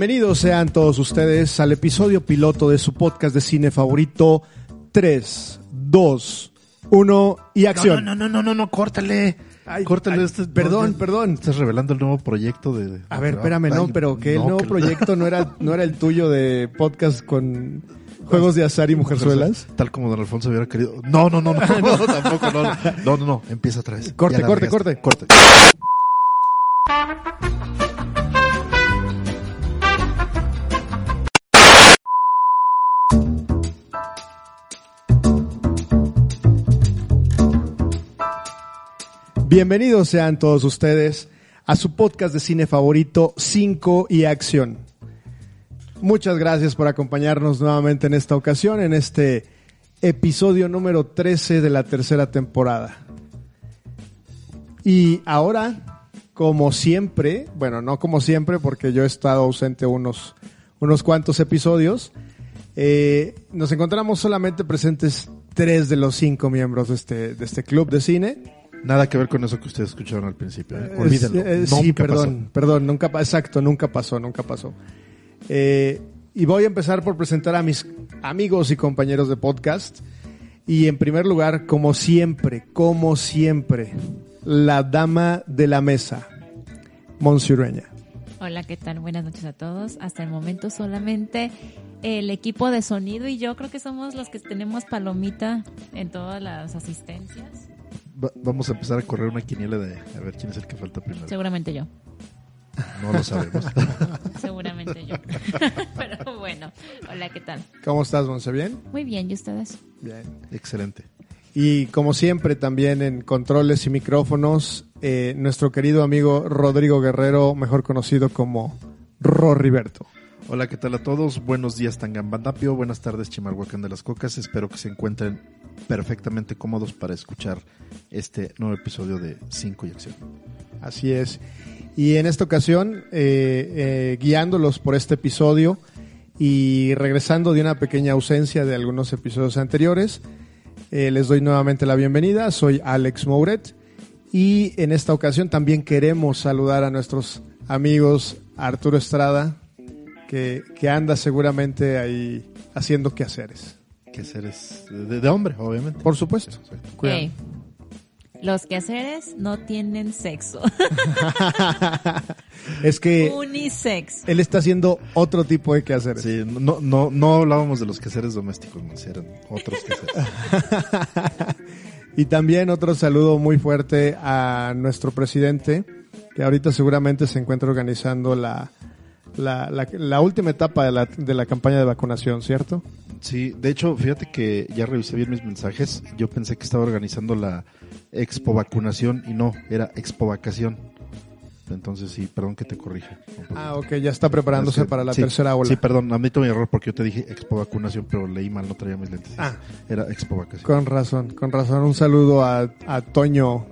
Bienvenidos sean todos ustedes al episodio piloto de su podcast de cine favorito 3, 2, 1 y acción. No, no, no, no, no, no, córtale. Ay, córtale. ay, este- perdón, no, perdón. Estás revelando el nuevo proyecto de... A ver, espérame, no, pero que el no, nuevo que- proyecto no era, no era el tuyo de podcast con juegos de azar y mujerzuelas. Tal como Don Alfonso hubiera querido. No, no, no, no, no, tampoco, no. No, no, no, empieza otra vez. Corte, corte, regaste. corte. Corte. Bienvenidos sean todos ustedes a su podcast de cine favorito 5 y acción. Muchas gracias por acompañarnos nuevamente en esta ocasión, en este episodio número 13 de la tercera temporada. Y ahora, como siempre, bueno, no como siempre porque yo he estado ausente unos, unos cuantos episodios, eh, nos encontramos solamente presentes tres de los cinco miembros de este, de este club de cine. Nada que ver con eso que ustedes escucharon al principio. ¿eh? Es- Olvídenlo. eh, sí, perdón, perdón, nunca, exacto, nunca pasó, nunca pasó. Eh, y voy a empezar por presentar a mis amigos y compañeros de podcast. Y en primer lugar, como siempre, como siempre, la dama de la mesa, Monsiureña. Hola, ¿qué tal? Buenas noches a todos. Hasta el momento solamente el equipo de sonido y yo creo que somos los que tenemos palomita en todas las asistencias. Va- vamos a empezar a correr una quiniela de a ver quién es el que falta primero. Seguramente yo. No lo sabemos. Seguramente yo. Pero bueno, hola, ¿qué tal? ¿Cómo estás, Monse? ¿Bien? Muy bien, ¿y ustedes? Bien. Excelente. Y como siempre, también en controles y micrófonos, eh, nuestro querido amigo Rodrigo Guerrero, mejor conocido como Rorriberto. Hola, ¿qué tal a todos? Buenos días, Tangambandapio. Buenas tardes, Chimalhuacán de las Cocas. Espero que se encuentren perfectamente cómodos para escuchar este nuevo episodio de 5 y Acción. Así es. Y en esta ocasión, eh, eh, guiándolos por este episodio y regresando de una pequeña ausencia de algunos episodios anteriores, eh, les doy nuevamente la bienvenida. Soy Alex Mouret y en esta ocasión también queremos saludar a nuestros amigos Arturo Estrada, que, que anda seguramente ahí haciendo quehaceres. Que seres de, de hombre, obviamente. Por supuesto. Cuidado. Los quehaceres no tienen sexo. Es que Unisex. él está haciendo otro tipo de quehaceres. Sí, no, no, no hablábamos de los quehaceres domésticos, no, eran otros quehaceres. Y también otro saludo muy fuerte a nuestro presidente, que ahorita seguramente se encuentra organizando la, la, la- la última etapa de la, de la campaña de vacunación, ¿cierto? Sí, de hecho, fíjate que ya revisé bien mis mensajes. Yo pensé que estaba organizando la expo vacunación y no, era expo vacación. Entonces sí, perdón que te corrija. Ah, ok, ya está preparándose para la sí, tercera ola. Sí, perdón, admito mi error porque yo te dije expo vacunación, pero leí mal, no traía mis lentes. Ah. Era expo vacación. Con razón, con razón. Un saludo a, a Toño,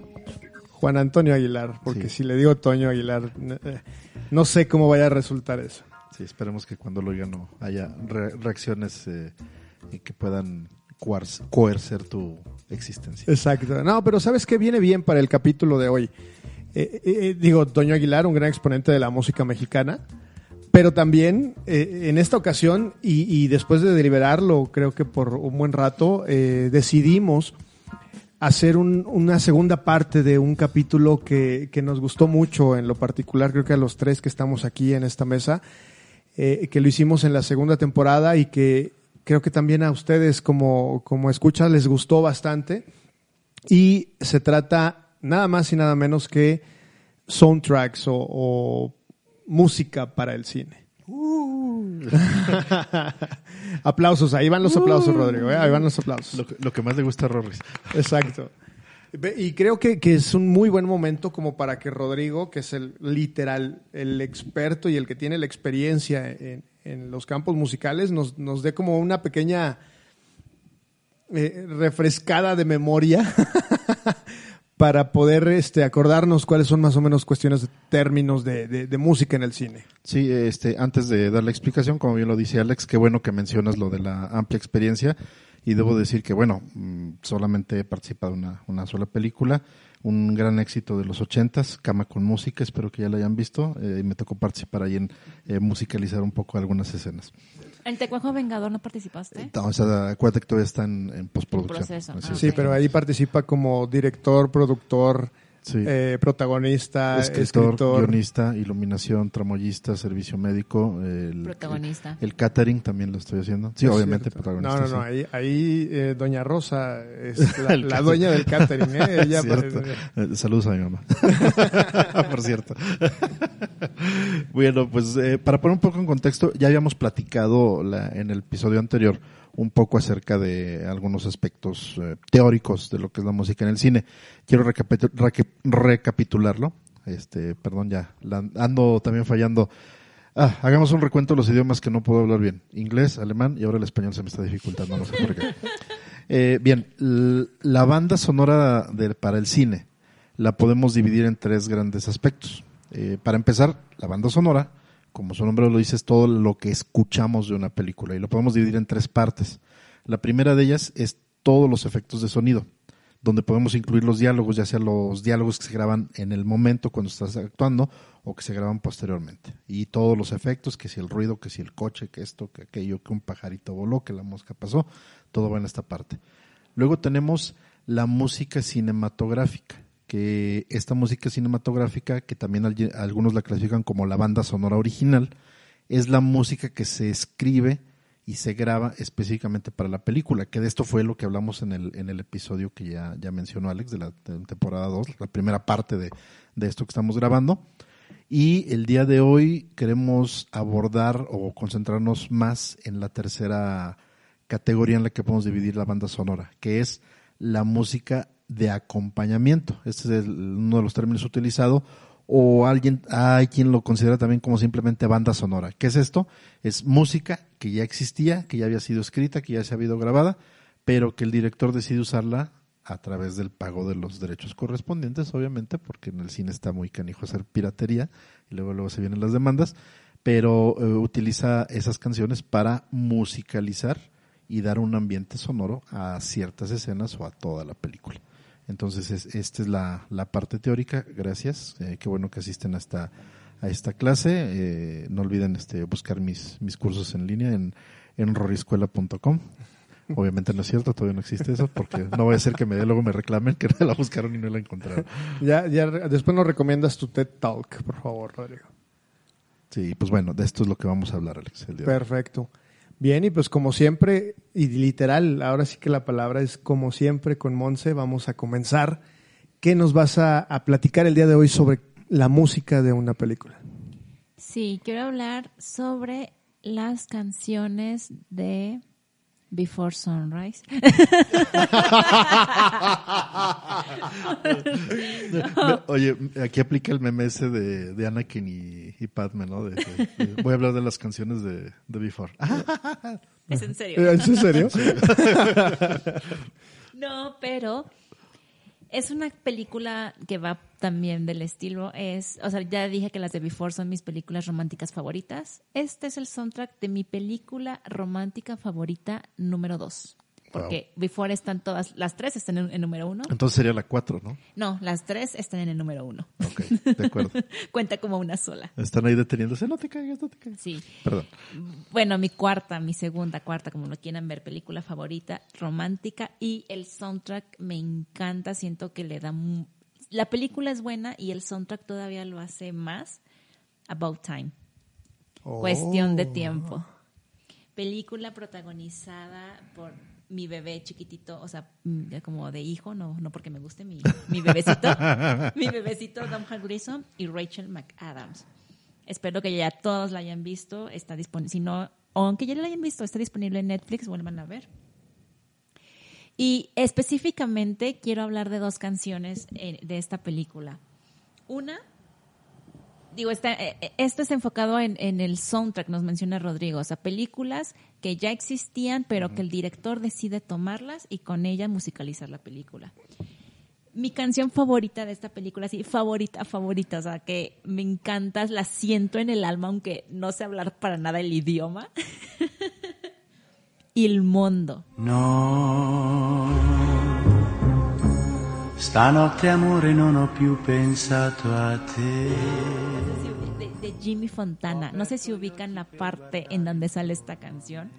Juan Antonio Aguilar, porque Sí. si le digo Toño Aguilar, eh, no sé cómo vaya a resultar eso. Sí, esperemos que cuando lo oigan no haya re- reacciones eh, y que puedan coercer tu existencia. Exacto. No, pero ¿sabes qué viene bien para el capítulo de hoy? Eh, digo, Toño Aguilar, un gran exponente de la música mexicana, pero también en esta ocasión, y, y después de deliberarlo, creo que por un buen rato, eh, decidimos hacer un- una segunda parte de un capítulo que, que nos gustó mucho en lo particular, creo que a los tres que estamos aquí en esta mesa, eh, que lo hicimos en la segunda temporada y que creo que también a ustedes como, como escuchas les gustó bastante. Y se trata nada más y nada menos que soundtracks o música para el cine. aplausos, ahí van los aplausos, Rodrigo, ¿eh? ahí van los aplausos. Lo que, lo que más le gusta a Rorris. Exacto. Y creo que, que es un muy buen momento como para que Rodrigo, que es el literal, el experto y el que tiene la experiencia en, en los campos musicales, nos, nos dé como una pequeña eh, refrescada de memoria para poder este, acordarnos cuáles son más o menos cuestiones de términos de, música en el cine. Sí, este, antes de dar la explicación, como bien lo dice Alex, qué bueno que mencionas lo de la amplia experiencia. Y debo decir que, bueno, mm, solamente he participado en una, una sola película, un gran éxito de los ochentas, Cama con Música, espero que ya la hayan visto. Eh, me tocó participar ahí en eh, musicalizar un poco algunas escenas. ¿El Tecuajo Vengador no participaste? No, o sea, acuérdate que todavía está en, en postproducción. proceso, ah. Sí, pero ahí participa como director, productor, Sí. eh, protagonista, escritor, escritor. guionista, iluminación, tramoyista, servicio médico, el, Protagonista. El, catering también lo estoy haciendo. Sí, Es obviamente cierto. protagonista. No, no, no, sí. ahí, ahí eh, Doña Rosa es la, dueña del catering, ¿eh? Ella parece- Eh, saludos a mi mamá. Por cierto. bueno, pues eh, para poner un poco en contexto, ya habíamos platicado la- en el episodio anterior un poco acerca de algunos aspectos eh, teóricos de lo que es la música en el cine. Quiero recapitu- recapitularlo. Este, perdón, ya ando también fallando. Ah, hagamos un recuento de los idiomas que no puedo hablar bien. Inglés, alemán y ahora el español se me está dificultando, no sé por qué. Eh, bien, la banda sonora de- para el cine la podemos dividir en tres grandes aspectos. Eh, para empezar, la banda sonora, como su nombre lo dice, es todo lo que escuchamos de una película y lo podemos dividir en tres partes. La primera de ellas es todos los efectos de sonido, donde podemos incluir los diálogos, ya sea los diálogos que se graban en el momento cuando estás actuando o que se graban posteriormente. Y todos los efectos, que si el ruido, que si el coche, que esto, que aquello, que un pajarito voló, que la mosca pasó, todo va en esta parte. Luego tenemos la música cinematográfica, que esta música cinematográfica, que también al- algunos la clasifican como la banda sonora original, es la música que se escribe y se graba específicamente para la película, que de esto fue lo que hablamos en el, en el episodio que ya, ya mencionó Alex, de la temporada 2, la primera parte de, de esto que estamos grabando. Y el día de hoy queremos abordar o concentrarnos más en la tercera categoría en la que podemos dividir la banda sonora, que es la música de acompañamiento. Este es uno de los términos utilizados. O alguien, hay quien lo considera también como simplemente banda sonora. ¿Qué es esto? Es música que ya existía, que ya había sido escrita, que ya se ha habido grabada, pero que el director decide usarla a través del pago de los derechos correspondientes, obviamente, porque en el cine está muy canijo hacer piratería y luego luego se vienen las demandas, pero eh, utiliza esas canciones para musicalizar y dar un ambiente sonoro a ciertas escenas o a toda la película. Entonces, es, esta es la, la parte teórica. Gracias. Eh, qué bueno que asisten a esta, a esta clase. Eh, no olviden este, buscar mis, mis cursos en línea en, en roriscuela.com. Obviamente no es cierto, todavía no existe eso, porque no voy a ser que me, luego me reclamen que la buscaron y no la encontraron. Ya, ya, después nos recomiendas tu TED Talk, por favor, Rodrigo. Sí, pues bueno, de esto es lo que vamos a hablar, Alex. El día. Perfecto. Bien, y pues como siempre, y literal, ahora sí que la palabra es como siempre con Monse, vamos a comenzar. ¿Qué nos vas a, a platicar el día de hoy sobre la música de una película? Sí, quiero hablar sobre las canciones de Before Sunrise. Oye, aquí aplica el meme ese de, de Anakin y, y Padme, ¿no? De- de- de- voy a hablar de las canciones de, de Before. ¿Es en serio? ¿Es en serio? No, pero es una película que va también del estilo. Es, o sea, ya dije que las de Before son mis películas románticas favoritas. Este es el soundtrack de mi película romántica favorita número dos. Porque Before están todas, las tres están en, en número uno. Entonces sería la 4, ¿no? No, las tres están en el número uno. Ok, de acuerdo. Cuenta como una sola. Están ahí deteniéndose. No te caigas, no te caigas. Sí. Perdón. Bueno, mi cuarta, mi segunda, cuarta, como lo quieran ver, película favorita, romántica y el soundtrack me encanta, siento que le da... La película es buena y el soundtrack todavía lo hace más. About Time. Cuestión de tiempo. Película protagonizada por mi bebé chiquitito, o sea, mm, ya como de hijo, no, no porque me guste mi, mi bebecito, mi bebecito Domhnall Gleeson y Rachel McAdams. Espero que ya todos la hayan visto, está disponible, si no, aunque ya la hayan visto, está disponible en Netflix, vuelvan a ver. Y específicamente quiero hablar de dos canciones eh, de esta película. Una digo, está, eh, eh, esto es enfocado en, en el soundtrack, nos menciona Rodrigo, o sea, películas que ya existían, pero que el director decide tomarlas y con ella musicalizar la película. Mi canción favorita de esta película, sí, favorita, favorita, o sea, que me encanta, la siento en el alma, aunque no sé hablar para nada el idioma. Il Mondo. No, Stanotte amore non ho più pensato a te. de, de Jimmy Fontana. No sé si ubican la parte en donde sale esta canción.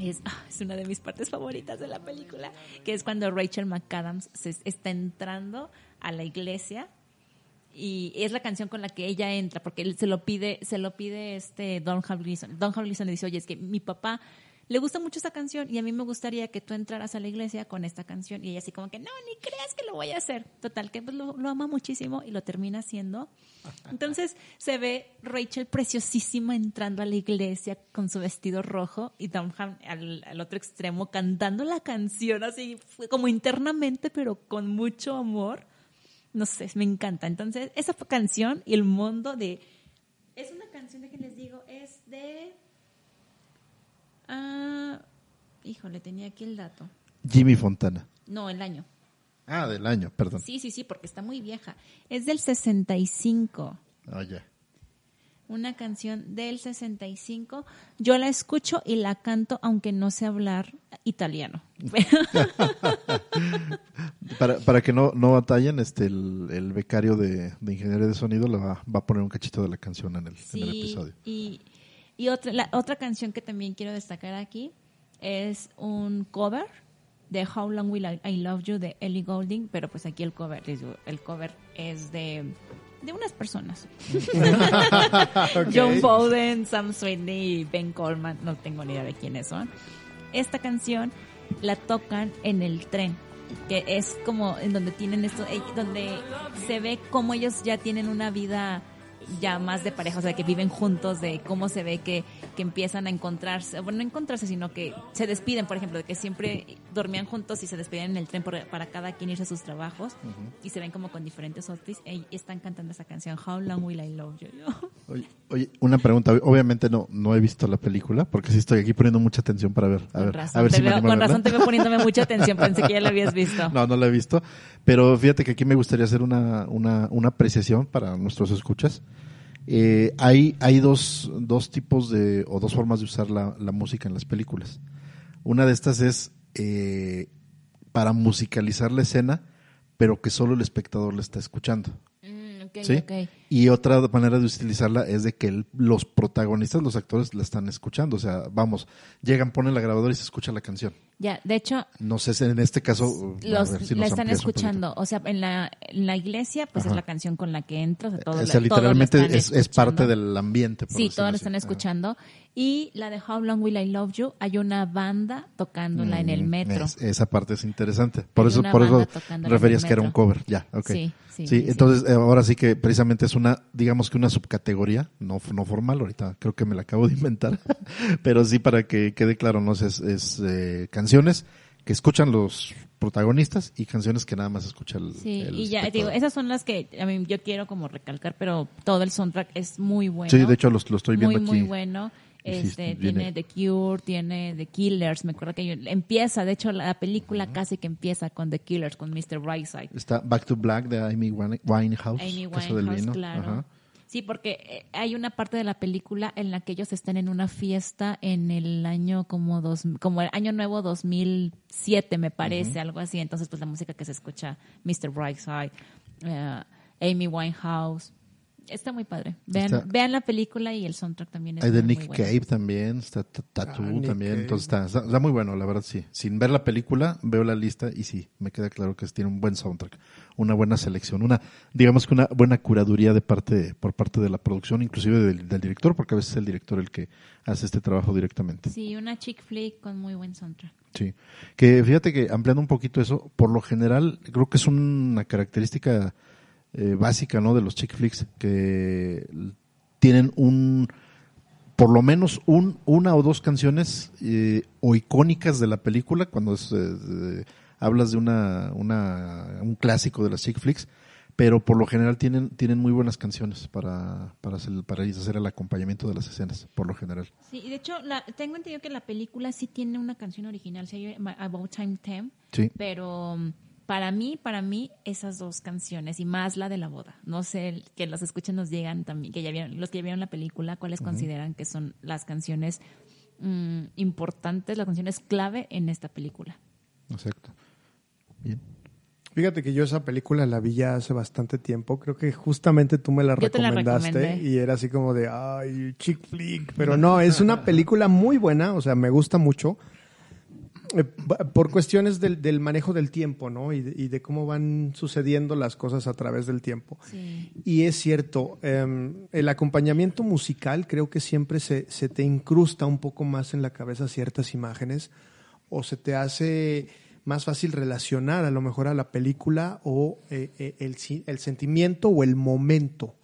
Es, ah, es una de mis partes favoritas de la película, que es cuando Rachel McAdams se está entrando a la iglesia y es la canción con la que ella entra porque él se lo pide se lo pide este Don Gleason. Don Gleason le dice, "Oye, es que mi papá le gusta mucho esa canción y a mí me gustaría que tú entraras a la iglesia con esta canción. Y ella así como que, no, ni creas que lo voy a hacer. Total, que pues, lo, lo ama muchísimo y lo termina haciendo. Entonces se ve Rachel preciosísima entrando a la iglesia con su vestido rojo y Dunham al, al otro extremo cantando la canción así como internamente, pero con mucho amor. No sé, me encanta. Entonces, esa canción y el mundo de... Es una canción de que les digo, es de... Ah, híjole, tenía aquí el dato. Jimmy Fontana. No, el año. Ah, del año, perdón. Sí, sí, sí, porque está muy vieja. Es del 65. Ah, ya. Una canción del 65. Yo la escucho y la canto aunque no sé hablar italiano. Para, para que no, no batallen, este, el, el becario de, de ingeniería de sonido le va, va a poner un cachito de la canción en el, en el Sí, episodio. y, y otra, la, otra canción que también quiero destacar aquí es un cover de How Long Will I, I Love You de Ellie Goulding, pero pues aquí el cover, el cover es de, de unas personas. John Bowden, Sam Sweeney y Ben Coleman, no tengo ni idea de quiénes son. Esta canción la tocan en el tren, que es como en donde tienen esto, eh, donde se ve cómo ellos ya tienen una vida ya más de pareja, o sea, que viven juntos, de cómo se ve que, que empiezan a encontrarse, bueno, no encontrarse, sino que se despiden, por ejemplo, de que siempre dormían juntos y se despiden en el tren por- para cada quien irse a sus trabajos y se ven como con diferentes outfits y están cantando esa canción, How Long Will I Love You. Oye, oye, una pregunta. Obviamente no, no he visto la película, porque sí estoy aquí poniendo mucha atención para ver. A Con ver, razón, a ver si veo, con razón te veo poniéndome mucha atención, pensé que ya la habías visto. No, no la he visto. Pero fíjate que aquí me gustaría hacer una, una, una apreciación para nuestros escuchas. Eh, hay hay dos, dos tipos de, o dos formas de usar la, la música en las películas. Una de estas es eh, para musicalizar la escena, pero que solo el espectador la está escuchando. Mm, ok, ¿Sí? ok. Y otra manera de utilizarla es de que el- los protagonistas, los actores, la están escuchando. O sea, vamos, llegan, ponen la grabadora y se escucha la canción. Ya, de hecho, No sé si en este caso. los, si la están escuchando. O sea, en la, en la iglesia, pues Ajá. es la canción con la que entras. O sea, todo O sea, literalmente es, es parte escuchando. del ambiente. por Sí, todos la así. están Ajá. Y la de How Long Will I Love You, hay una banda tocándola en el Mm, metro. es- esa parte es interesante. Por Hay eso, por eso referías que era un cover. Ya, ok. Sí, sí, entonces eh, ahora sí que precisamente es una, digamos que una subcategoría, no, no formal, ahorita creo que me la acabo de inventar, pero sí para que quede claro, ¿no? Es, es eh, canciones que escuchan los protagonistas y canciones que nada más escucha el Sí, el y ya, espectador. digo, esas son las que a mí yo quiero como recalcar, pero todo el soundtrack es muy bueno. Sí, de hecho los- lo estoy viendo muy, aquí. Muy bueno. Este, tiene The Cure, tiene The Killers. Me acuerdo que yo- empieza, de hecho, la película casi que empieza con The Killers, con Mr. Brightside. Está Back to Black de Amy Wine- Winehouse, Amy Casa del Winehouse, Vino. claro. Ajá. Sí, porque eh, hay una parte de la película en la que ellos están en una fiesta en el año como dos, como el año nuevo 2007 me parece, algo así. Entonces, pues la música que se escucha, Mr. Brightside, eh, Amy Winehouse, está muy padre. Vean, Está- vean la película y el soundtrack también es Hay de Nick muy bueno. Cave también, está Tattoo Ah, también, Cave. entonces está, está, está muy bueno, la verdad sí. Sin ver la película, veo la lista y sí, me queda claro que tiene un buen soundtrack, una buena selección, una, digamos que una buena curaduría de parte, por parte de la producción, inclusive del, del director, porque a veces es el director el que hace este trabajo directamente. Sí, una chick flick con muy buen soundtrack. Sí. Que fíjate que ampliando un poquito eso, por lo general, creo que es una característica eh, básica, ¿no? De los chick flicks que tienen un, por lo menos un, una o dos canciones eh, o icónicas de la película, cuando es, eh, hablas de una, una, un clásico de las chick flicks, pero por lo general tienen, tienen muy buenas canciones para, para, hacer, para hacer el acompañamiento de las escenas, por lo general. Sí, y de hecho, la, tengo entendido que la película sí tiene una canción original, se llama About Time 10, Sí. pero um, para mí, para mí, esas dos canciones y más la de la boda. No sé, que los escuchen nos digan también, que ya vieron, los que ya vieron la película, cuáles consideran que son las canciones mm, importantes, las canciones clave en esta película. Exacto. Bien. Fíjate que yo esa película la vi ya hace bastante tiempo. Creo que justamente tú me la Yo te la recomendaste y era así como de, ay, chick flick. Pero no, es una película muy buena, o sea, me gusta mucho. Eh, por cuestiones del, del manejo del tiempo, ¿no? Y de, y de cómo van sucediendo las cosas a través del tiempo. Sí. Y es cierto, em, el acompañamiento musical creo que siempre se, se te incrusta un poco más en la cabeza ciertas imágenes o se te hace más fácil relacionar a lo mejor a la película o eh, eh, el, sentimiento o el momento.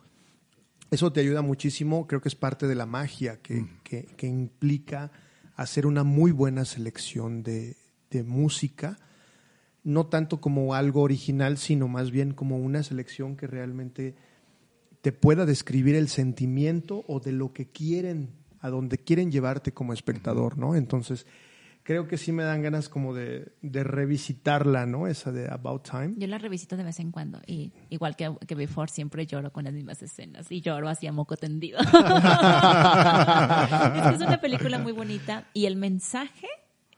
Eso te ayuda muchísimo, creo que es parte de la magia que, que- que implica hacer una muy buena selección de, de música, no tanto como algo original, sino más bien como una selección que realmente te pueda describir el sentimiento o de lo que quieren, a donde quieren llevarte como espectador, ¿no? Entonces, creo que sí me dan ganas como de, de revisitarla, ¿no? Esa de About Time. Yo la revisito de vez en cuando y igual que, que Before siempre lloro con las mismas escenas y lloro así a moco tendido. es, que es una película muy bonita y el mensaje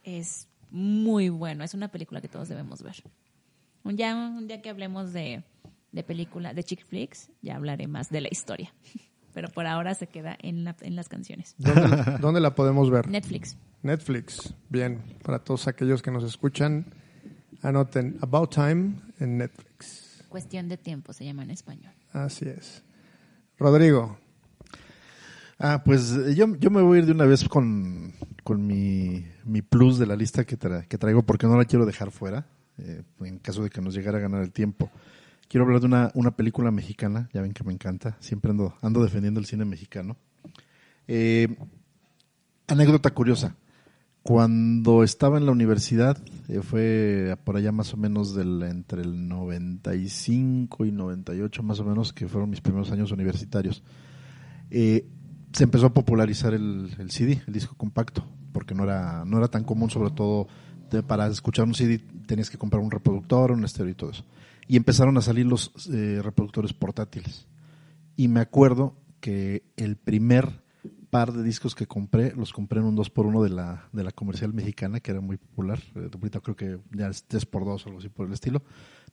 es muy bueno. Es una película que todos debemos ver. Un día, un día que hablemos de, de película, de chick flicks, ya hablaré más de la historia. Pero por ahora se queda en, la- en las canciones. ¿Dónde, dónde la podemos ver? Netflix. Netflix. Bien, para todos aquellos que nos escuchan, anoten About Time en Netflix. Cuestión de tiempo se llama en español. Así es. Rodrigo, Ah, pues yo, yo me voy a ir de una vez con, con mi, mi plus de la lista que, tra- que traigo porque no la quiero dejar fuera, eh, en caso de que nos llegara a ganar el tiempo. Quiero hablar de una, una película mexicana, ya ven que me encanta, siempre ando, ando defendiendo el cine mexicano. Eh, anécdota curiosa. Cuando estaba en la universidad, eh, fue por allá más o menos del, entre el 95 y 98 más o menos, que fueron mis primeros años universitarios. Eh, se empezó a popularizar el, el CD, el disco compacto, porque no era, no era tan común, sobre todo de- para escuchar un CD tenías que comprar un reproductor, un estéreo y todo eso. Y empezaron a salir los eh, reproductores portátiles. Y me acuerdo que el primer par de discos que compré, los compré en un 2x1 de la, de la comercial mexicana, que era muy popular. Eh, ahorita creo que ya es 3x2 o algo así por el estilo.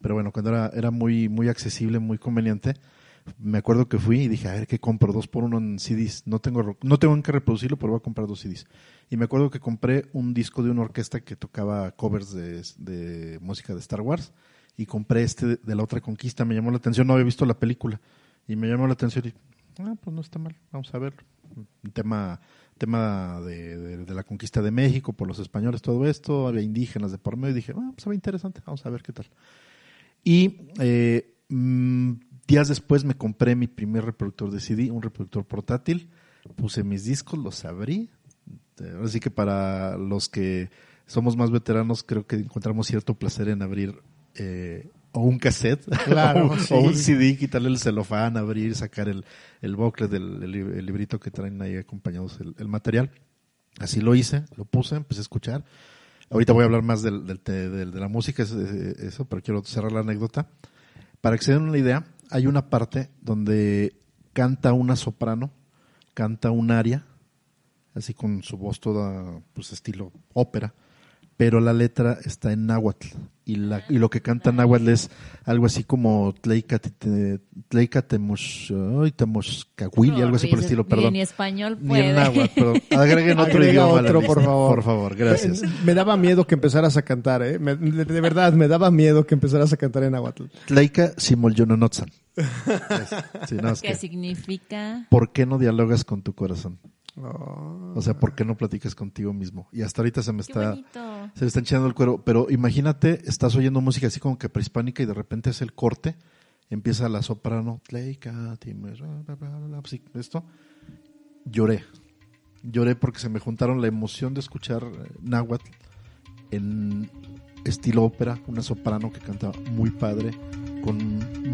Pero bueno, cuando era, era muy, muy accesible, muy conveniente, me acuerdo que fui y dije, a ver, ¿qué compro? Dos por uno en CDs. No tengo, no tengo en qué reproducirlo, pero voy a comprar dos CDs. Y me acuerdo que compré un disco de una orquesta que tocaba covers de, de música de Star Wars. Y compré este de la otra conquista. Me llamó la atención, no había visto la película. Y me llamó la atención y, ah, pues no está mal, vamos a. Un tema, tema de, la conquista de México por los españoles, todo esto. Había indígenas de por medio. Y dije, ah, pues ve interesante, vamos a ver qué tal. Y eh, mm, días después me compré mi primer reproductor de CD, un reproductor portátil. Puse mis discos, los abrí. Así que para los que somos más veteranos, creo que encontramos cierto placer en abrir eh, o un cassette Claro, o, un- sí. o un CD, quitarle el celofán, abrir, sacar el, el del el, lib- el librito que traen ahí acompañados el, el material. Así lo hice, lo puse, empecé a escuchar. Ahorita voy a hablar más del, del- del- de la música, es- es- eso, pero quiero cerrar la anécdota. Para que se den una idea, hay una parte donde canta una soprano, canta un aria, así con su voz toda, pues estilo ópera, pero la letra está en náhuatl. Y, la, y lo que canta náhuatl es algo así como Tleicate- Tleicatemush, ay, temushcahuili, algo así por el estilo, Ni perdón. en español Ni puede. en náhuatl, pero agreguen otro Agrega idioma. otro, lista, por favor. Por favor, gracias. Me daba miedo que empezaras a cantar, ¿eh? Me- de, verdad, me daba miedo que empezaras a cantar en Aguatl. Tleika Simolyononotzan. Sí, no, es ¿Qué que, significa? ¿Por qué no dialogas con tu corazón? Oh. O sea, ¿por qué no platicas contigo mismo? Y hasta ahorita se me Qué está, bonito. se me está hinchando el cuero. Pero imagínate, estás oyendo música así como que prehispánica y de repente es el corte, empieza la soprano, así, esto. Lloré. Lloré porque se me juntaron la emoción de escuchar eh, náhuatl en estilo ópera, una soprano que canta muy padre, con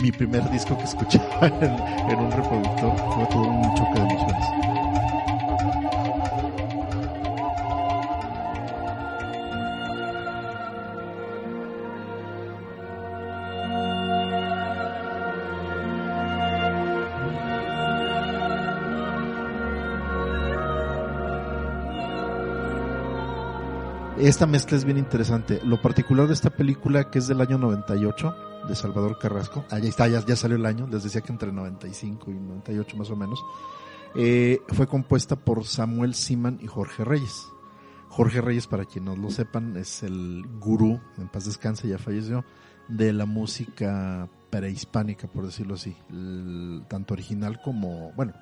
mi primer disco que escuchaba en, en un reproductor. Fue todo un choque de emociones. Esta mezcla es bien interesante. Lo particular de esta película, que es del año 98, de Salvador Carrasco, allá está, ya, ya salió el año, les decía que entre 95 y 98 más o menos, eh, fue compuesta por Samuel Siman y Jorge Reyes. Jorge Reyes, para quienes no lo sepan, es el gurú, en paz descanse, ya falleció, de la música prehispánica, por decirlo así, el- tanto original como, bueno,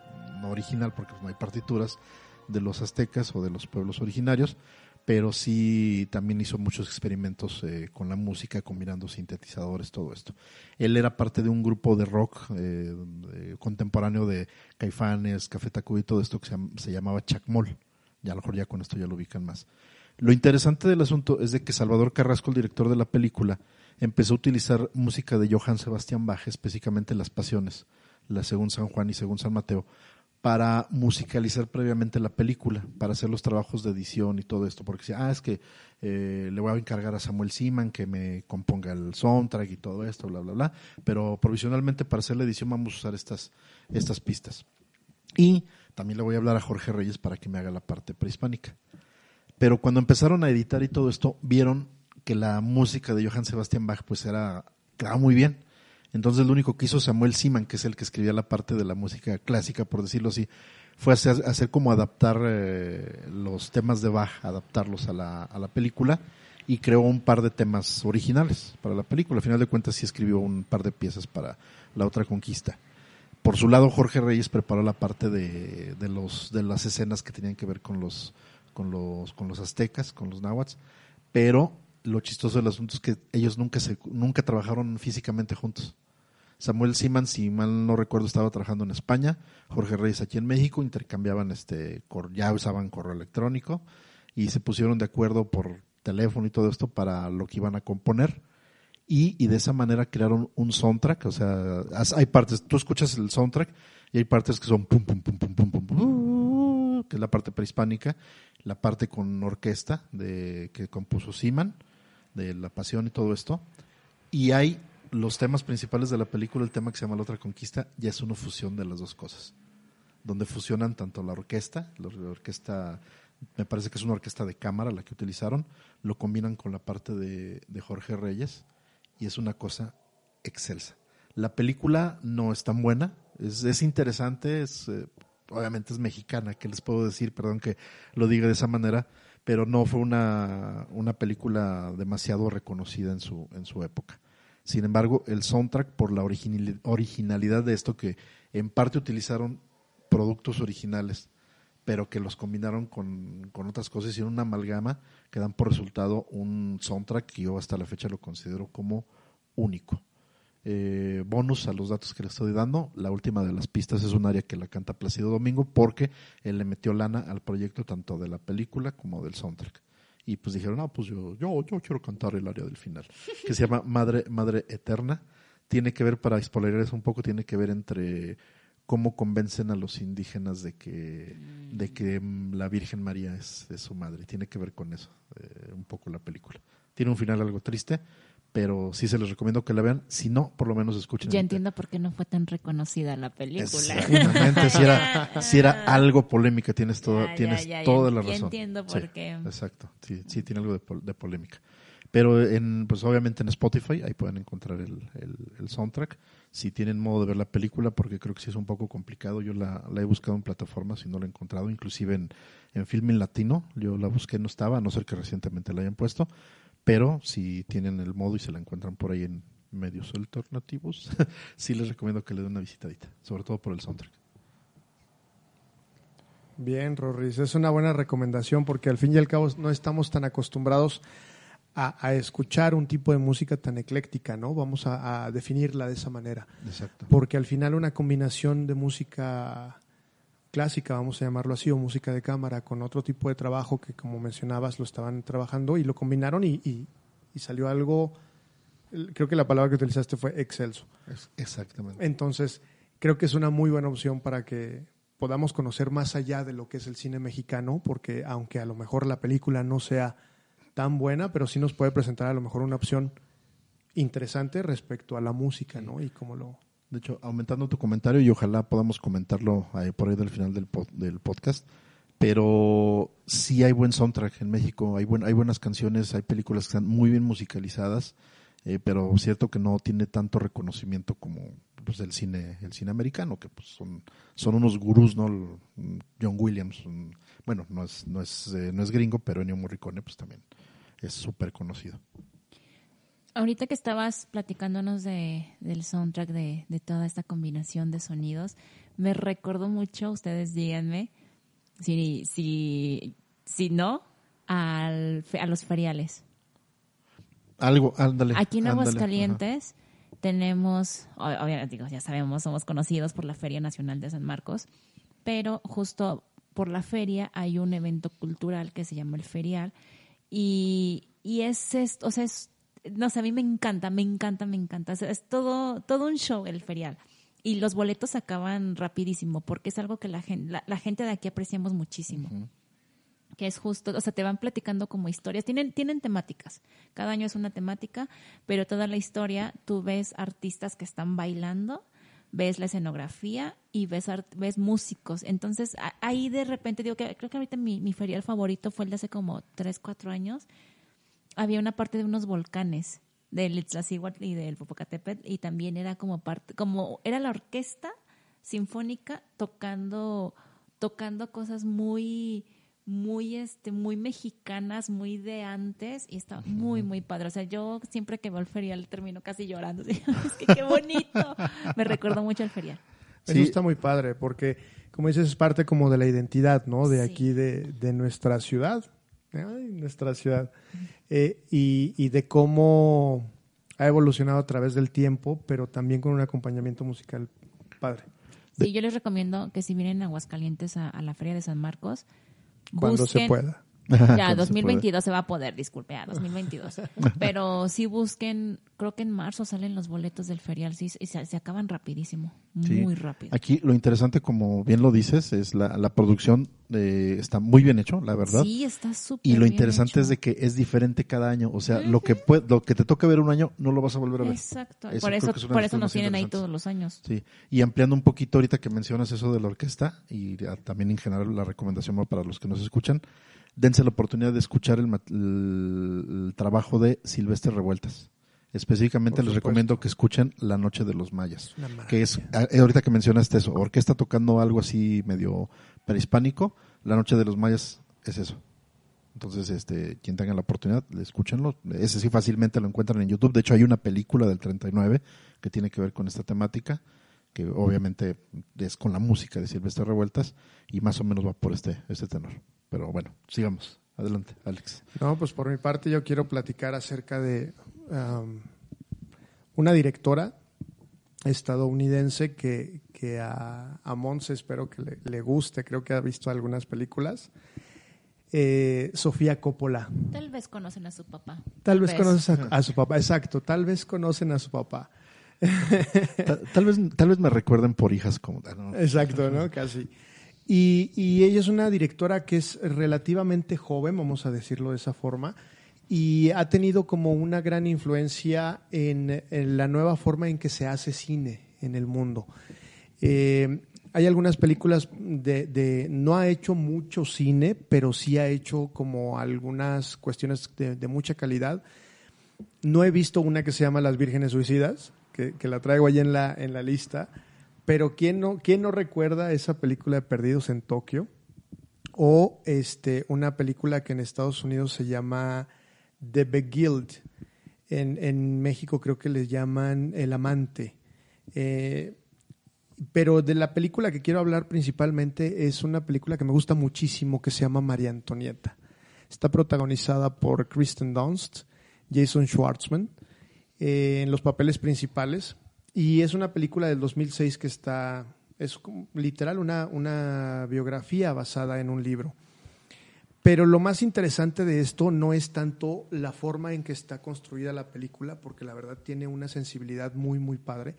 no original porque no hay partituras de los aztecas o de los pueblos originarios, pero sí también hizo muchos experimentos eh, con la música, combinando sintetizadores, todo esto. Él era parte de un grupo de rock eh, de- contemporáneo de Caifanes, Café Tacuba y todo esto que se, llam- se llamaba Chacmol. Ya a lo mejor ya con esto ya lo ubican más. Lo interesante del asunto es de que Salvador Carrasco, el director de la película, empezó a utilizar música de Johann Sebastián Bach, específicamente Las Pasiones, la según San Juan y según San Mateo, para musicalizar previamente la película, para hacer los trabajos de edición y todo esto, porque decía, ah, es que eh, le voy a encargar a Samuel Siman que me componga el soundtrack y todo esto, bla, bla, bla, pero provisionalmente para hacer la edición vamos a usar estas, estas pistas. Y también le voy a hablar a Jorge Reyes para que me haga la parte prehispánica. Pero cuando empezaron a editar y todo esto, vieron que la música de Johann Sebastian Bach pues era quedaba muy bien. Entonces lo único que hizo Samuel Siman, que es el que escribía la parte de la música clásica, por decirlo así, fue hacer, hacer como adaptar eh, los temas de Bach, adaptarlos a la, a la película y creó un par de temas originales para la película. Al final de cuentas sí escribió un par de piezas para la otra conquista. Por su lado, Jorge Reyes preparó la parte de, de los, de las escenas que tenían que ver con los, con los, con los aztecas, con los náhuatl, pero lo chistoso del asunto es que ellos nunca se, nunca trabajaron físicamente juntos. Samuel Siman, si mal no recuerdo, estaba trabajando en España, Jorge Reyes aquí en México, intercambiaban este, ya usaban correo electrónico y se pusieron de acuerdo por teléfono y todo esto para lo que iban a componer. Y, y de esa manera crearon un soundtrack, o sea, hay partes, tú escuchas el soundtrack y hay partes que son pum pum pum pum pum pum, pum, que es la parte prehispánica, la parte con orquesta de que compuso Siman, de La Pasión y todo esto, y hay los temas principales de la película, el tema que se llama La otra conquista, ya es una fusión de las dos cosas, donde fusionan tanto la orquesta, la or- la orquesta, me parece que es una orquesta de cámara la que utilizaron, lo combinan con la parte de, de Jorge Reyes y es una cosa excelsa. La película no es tan buena, es, es interesante, es, eh, obviamente es mexicana, ¿qué les puedo decir? Perdón que lo diga de esa manera, pero no fue una, una película demasiado reconocida en su, en su época. Sin embargo, el soundtrack, por la originali- originalidad de esto, que en parte utilizaron productos originales, pero que los combinaron con, con otras cosas, hicieron una amalgama que dan por resultado un soundtrack que yo hasta la fecha lo considero como único. Eh, bonus a los datos que le estoy dando, la última de las pistas es un área que la canta Plácido Domingo porque él le metió lana al proyecto tanto de la película como del soundtrack. Y pues dijeron, no, pues yo, yo, yo quiero cantar el área del final, que se llama Madre, Madre Eterna. Tiene que ver, para spoiler un poco, tiene que ver entre cómo convencen a los indígenas de que, de que mm, la Virgen María es, es su madre. Tiene que ver con eso, eh, un poco la película. Tiene un final algo triste, pero sí se les recomiendo que la vean. Si no, por lo menos escuchen. Ya entiendo por qué no fue tan reconocida la película. Exactamente, si era, si era algo polémica, tienes, Ya, ya, tienes ya, ya. toda la razón. entiendo por Sí, qué. Exacto, sí, sí tiene algo de, pol- de polémica. Pero en, pues obviamente en Spotify, ahí pueden encontrar el, el, el soundtrack. Si tienen modo de ver la película, porque creo que sí es un poco complicado, yo la, la he buscado en plataformas y no la he encontrado, inclusive en, en Latino, yo la busqué, no estaba, a no ser que recientemente la hayan puesto, pero si tienen el modo y se la encuentran por ahí en medios alternativos, sí les recomiendo que le den una visitadita, sobre todo por el soundtrack. Bien, Rorris, es una buena recomendación porque al fin y al cabo no estamos tan acostumbrados a, a escuchar un tipo de música tan ecléctica, ¿no? Vamos a, a definirla de esa manera. Exacto. Porque al final una combinación de música clásica, vamos a llamarlo así, o música de cámara, con otro tipo de trabajo que, como mencionabas, lo estaban trabajando y lo combinaron y, y- y salió algo, creo que la palabra que utilizaste fue excelso. Exactamente. Entonces, creo que es una muy buena opción para que podamos conocer más allá de lo que es el cine mexicano, porque aunque a lo mejor la película no sea tan buena, pero sí nos puede presentar a lo mejor una opción interesante respecto a la música, ¿no? Y cómo lo... De hecho, aumentando tu comentario y ojalá podamos comentarlo por ahí del final del, pod- del podcast, pero sí hay buen soundtrack en México, hay, buen, hay buenas canciones, hay películas que están muy bien musicalizadas, eh, pero cierto que no tiene tanto reconocimiento como pues, el cine el cine americano, que pues son, son unos gurús, ¿no? John Williams, bueno, no es, no es, eh, no es gringo, pero Ennio Morricone pues también es súper conocido. Ahorita que estabas platicándonos de, del soundtrack de, de toda esta combinación de sonidos, me recordó mucho, ustedes díganme, si, si, si no, al, a los feriales. Algo, ándale. Aquí en ándale, Aguascalientes tenemos, obviamente digo, ya sabemos, somos conocidos por la Feria Nacional de San Marcos, pero justo por la feria hay un evento cultural que se llama el Ferial y, y es, esto, o sea, es, no sé, a mí me encanta, me encanta, me encanta. O sea, es todo, todo un show el Ferial. Y los boletos acaban rapidísimo porque es algo que la gente, la, la gente de aquí apreciamos muchísimo. Que es justo, o sea, te van platicando como historias, tienen, tienen temáticas, cada año es una temática, pero toda la historia, tú ves artistas que están bailando, ves la escenografía y ves, art- ves músicos, entonces ahí de repente digo que creo que ahorita mi, mi ferial favorito fue el de hace como 3, 4 años, había una parte de unos volcanes del Iztaccíhuatl y del Popocatépetl y también era como parte, como era la orquesta sinfónica tocando, tocando cosas muy, muy, este, muy mexicanas, muy de antes y está muy, muy padre. O sea, yo siempre que veo el ferial termino casi llorando. Así, es que qué bonito. Me recordó mucho el ferial. Eso Sí. está muy padre, porque, como dices, es parte como de la identidad, ¿no? De Sí. aquí, de, de nuestra ciudad. Ay, nuestra ciudad. Eh, y, y de cómo ha evolucionado a través del tiempo, pero también con un acompañamiento musical padre. Sí, yo les recomiendo que si vienen a Aguascalientes a, a la Feria de San Marcos, Cuando se pueda. Ya, Cuando se 2022 se va a poder, disculpe, ya, 2022. Pero sí busquen, creo que en marzo salen los boletos del ferial, sí, y se, se acaban rapidísimo, Sí. muy rápido. Aquí lo interesante, como bien lo dices, es la, la producción eh, está muy bien hecho, la verdad. Sí, está súper Y lo bien interesante hecho. es de que es diferente cada año. O sea, lo que puede, lo que te toca ver un año no lo vas a volver a ver. Exacto, Eso por eso, es por eso nos tienen ahí todos los años. Sí. Y ampliando un poquito ahorita que mencionas eso de la orquesta y también en general la recomendación para los que nos escuchan, dense la oportunidad de escuchar el, mat- el- el trabajo de Silvestre Revueltas. Específicamente les recomiendo que escuchen La Noche de los Mayas. Que es, ah, eh, ahorita que mencionaste eso, orquesta tocando algo así medio prehispánico, La Noche de los Mayas es eso. Entonces, este, quien tenga la oportunidad, escúchenlo. Ese sí fácilmente lo encuentran en YouTube. De hecho, hay una película del 39 que tiene que ver con esta temática, que obviamente es con la música de Silvestre Revueltas y más o menos va por este, este tenor. Pero bueno, sigamos. Adelante, Alex. No, pues por mi parte yo quiero platicar acerca de una directora estadounidense que, que a, a Monse espero que le, le guste, creo que ha visto algunas películas. Eh, Sofía Coppola. Tal vez conocen a su papá. Tal vez conoces a, a su papá, exacto, tal vez conocen a su papá. Ta- Tal vez, tal vez me recuerden por hijas como... no. Exacto, ¿no? Casi. Y, ella es una directora que es relativamente joven, vamos a decirlo de esa forma, y ha tenido como una gran influencia en, la nueva forma en que se hace cine en el mundo. Eh, hay algunas películas de, no ha hecho mucho cine, pero sí ha hecho como algunas cuestiones de, mucha calidad. No he visto una que se llama Las Vírgenes Suicidas, que, que la traigo ahí en la, en la lista. Pero ¿quién no, ¿quién no recuerda esa película de Perdidos en Tokio? O este, una película que en Estados Unidos se llama The Beguiled. En, en México creo que les llaman El Amante. Eh, pero de la película que quiero hablar principalmente es una película que me gusta muchísimo que se llama María Antonieta. Está protagonizada por Kristen Dunst, Jason Schwartzman, eh, en los papeles principales. Y es una película del 2006 que está, es literal una, una biografía basada en un libro. Pero lo más interesante de esto no es tanto la forma en que está construida la película, porque la verdad tiene una sensibilidad muy, muy padre,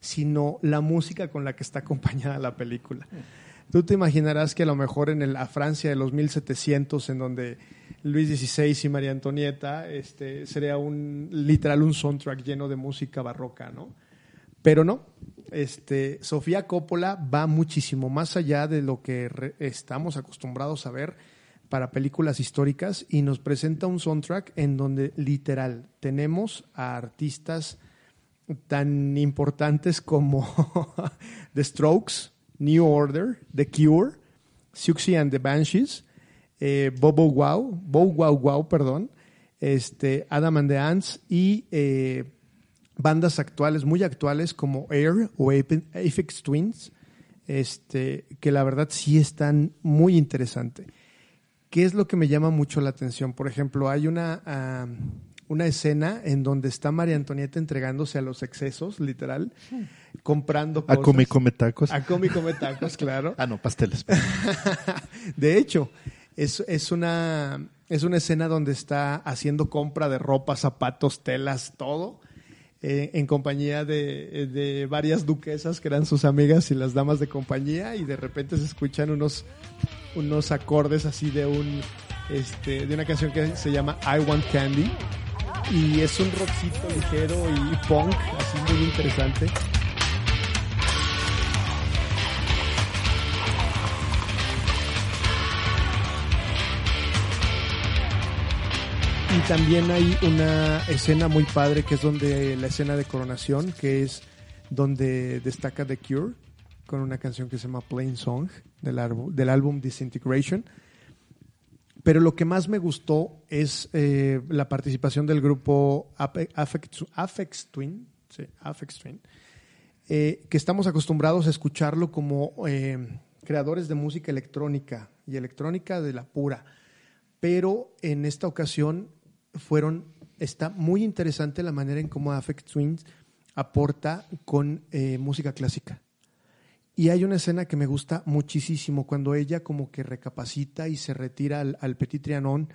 sino la música con la que está acompañada la película. Tú te imaginarás que a lo mejor en la Francia de los 1700, en donde Luis XVI y María Antonieta, este, sería un literal un soundtrack lleno de música barroca, ¿no? Pero no, este, Sofía Coppola va muchísimo más allá de lo que estamos acostumbrados a ver para películas históricas y nos presenta un soundtrack en donde literal tenemos a artistas tan importantes como The Strokes, New Order, The Cure, Siouxsie and the Banshees, eh, Bobo Wow, Bow Wow Wow, perdón, este, Adam and the Ants y eh, bandas actuales, muy actuales como Air o Ape- Aphex Twins, este, que la verdad sí están muy interesantes. ¿Qué es lo que me llama mucho la atención? Por ejemplo, hay una, ah, una escena en donde está María Antonieta entregándose a los excesos, literal, comprando A cosas. come y come tacos. A come y come tacos, claro. Ah, no, pasteles. De hecho, es, es, una, es una escena donde está haciendo compra de ropa, zapatos, telas, todo, eh, en compañía de, de varias duquesas que eran sus amigas y las damas de compañía, y de repente se escuchan unos, unos acordes así de un este, de una canción que se llama I Want Candy. Y es un rockcito ligero y punk, así muy interesante. Y también hay una escena muy padre que es donde la escena de coronación, que es donde destaca The Cure con una canción que se llama Plain Song del álbum, del álbum Disintegration. Pero lo que más me gustó es eh, la participación del grupo Afex Twin, eh, que estamos acostumbrados a escucharlo como eh, creadores de música electrónica y electrónica de la pura. Pero en esta ocasión fueron, está muy interesante la manera en cómo Afex Twins aporta con eh, música clásica. Y hay una escena que me gusta muchísimo cuando ella como que recapacita y se retira al, Petit Trianon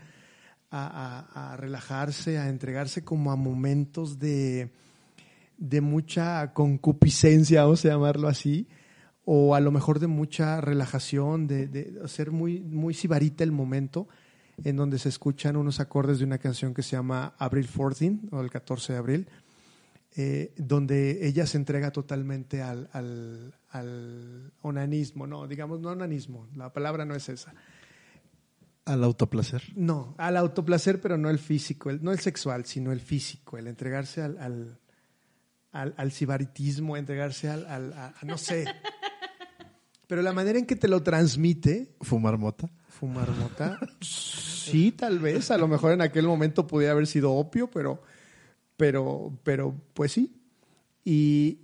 a, relajarse, a entregarse como a momentos de, de mucha concupiscencia, vamos a llamarlo así, o a lo mejor de mucha relajación, de, de hacer muy, muy sibarita el momento en donde se escuchan unos acordes de una canción que se llama Abril 14 o el 14 de abril, eh, donde ella se entrega totalmente al, al, al onanismo, no, digamos, no onanismo, la palabra no es esa. Al autoplacer. No, al autoplacer, pero no el físico, el- no el sexual, sino el físico, el entregarse al, al, al, al sibaritismo, entregarse al, al- a- a- no sé. Pero la manera en que te lo transmite, Fumar mota. Fumar mota, sí, tal vez, a lo mejor en aquel momento pudiera haber sido opio, pero, pero, pero, pues sí. Y,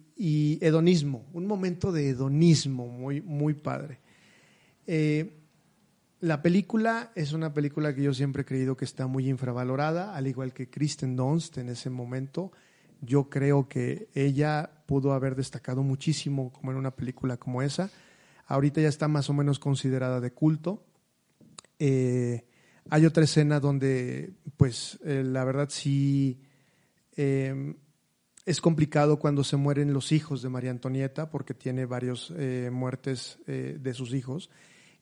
hedonismo, un momento de hedonismo muy, muy padre. Eh, la película es una película que yo siempre he creído que está muy infravalorada, al igual que Kristen Dunst en ese momento. Yo creo que ella pudo haber destacado muchísimo como en una película como esa. Ahorita ya está más o menos considerada de culto. Eh, hay otra escena donde, pues, eh, la verdad sí eh, es complicado cuando se mueren los hijos de María Antonieta, porque tiene varias muertes eh, de sus hijos.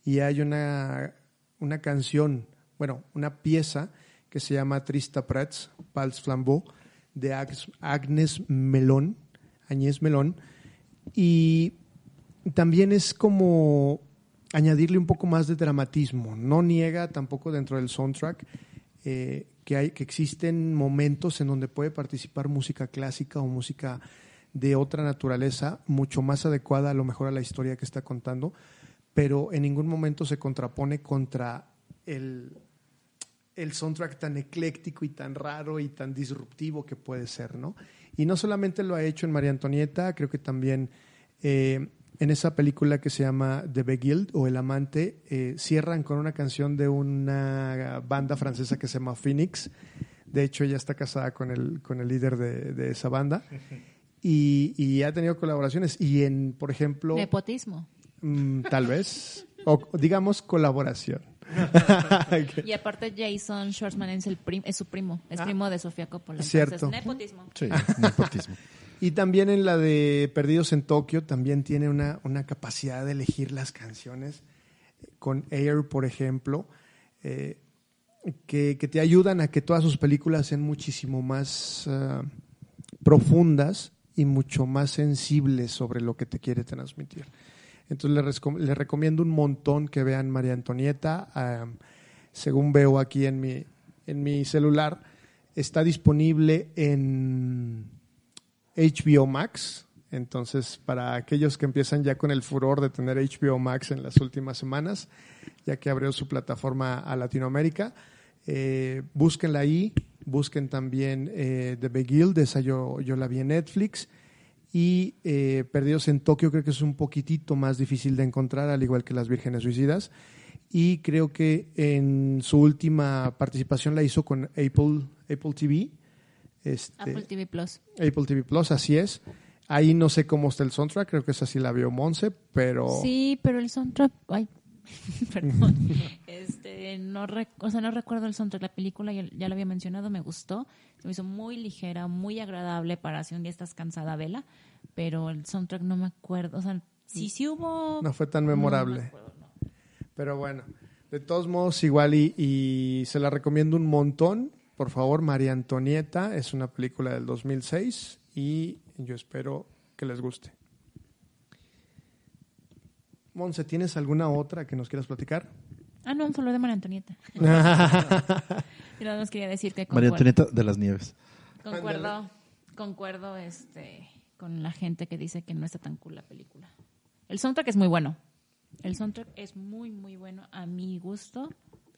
Y hay una, una canción, bueno, una pieza que se llama Trista Prats, Pals Flambeau, de Ag- Agnes Melón, Agnès Melón. Y también es como añadirle un poco más de dramatismo. No niega tampoco dentro del soundtrack eh, que, hay, que existen momentos en donde puede participar música clásica o música de otra naturaleza, mucho más adecuada a lo mejor a la historia que está contando, pero en ningún momento se contrapone contra el, el soundtrack tan ecléctico y tan raro y tan disruptivo que puede ser, ¿no? Y no solamente lo ha hecho en María Antonieta, creo que también eh, en esa película que se llama The Beguiled o El Amante, eh, cierran con una canción de una banda francesa que se llama Phoenix. De hecho, ella está casada con el, con el líder de, de esa banda. Y, y ha tenido colaboraciones. Y en, por ejemplo, Nepotismo. mm, tal vez, o digamos colaboración. Y aparte Jason Schwartzman es, el prim- es su primo, es Ah. primo de Sofía Coppola. Cierto. Entonces, nepotismo. Sí, nepotismo. Y también en la de Perdidos en Tokio, también tiene una, una capacidad de elegir las canciones. Con Air, por ejemplo, eh, que, que te ayudan a que todas sus películas sean muchísimo más ah, profundas y mucho más sensible sobre lo que te quiere transmitir. Entonces les, recomiendo un montón que vean María Antonieta. Am, según veo aquí en mi, en mi celular, está disponible en HBO Max. Entonces, para aquellos que empiezan ya con el furor de tener HBO Max en las últimas semanas, ya que abrió su plataforma a Latinoamérica, eh, búsquenla ahí. Busquen también eh, The Beguiled, esa yo, yo la vi en Netflix. Y eh, Perdidos en Tokio creo que es un poquitito más difícil de encontrar, al igual que Las Vírgenes Suicidas. Y creo que en su última participación la hizo con Apple, Apple TV. Este, Apple TV Plus. Apple TV Plus, así es. Ahí no sé cómo está el soundtrack, creo que esa sí la vio Monse, pero Sí, pero el soundtrack, ay, perdón, este, no, rec- o sea, no recuerdo el soundtrack, la película ya, ya lo había mencionado, me gustó, se me hizo muy ligera, muy agradable para si un día estás cansada, vela, pero el soundtrack no me acuerdo, o sea, sí, sí hubo... no fue tan No me memorable. acuerdo, no. Pero bueno, de todos modos, igual y, y se la recomiendo un montón. Por favor, María Antonieta es una película del 2006 y yo espero que les guste. Monse, ¿tienes alguna otra que nos quieras platicar? Ah, no, solo de María Antonieta. y nada más quería decir que María Antonieta de las Nieves. concuerdo, concuerdo este, con la gente que dice que no está tan cool la película. El soundtrack es muy bueno. El soundtrack es muy, muy bueno. A mi gusto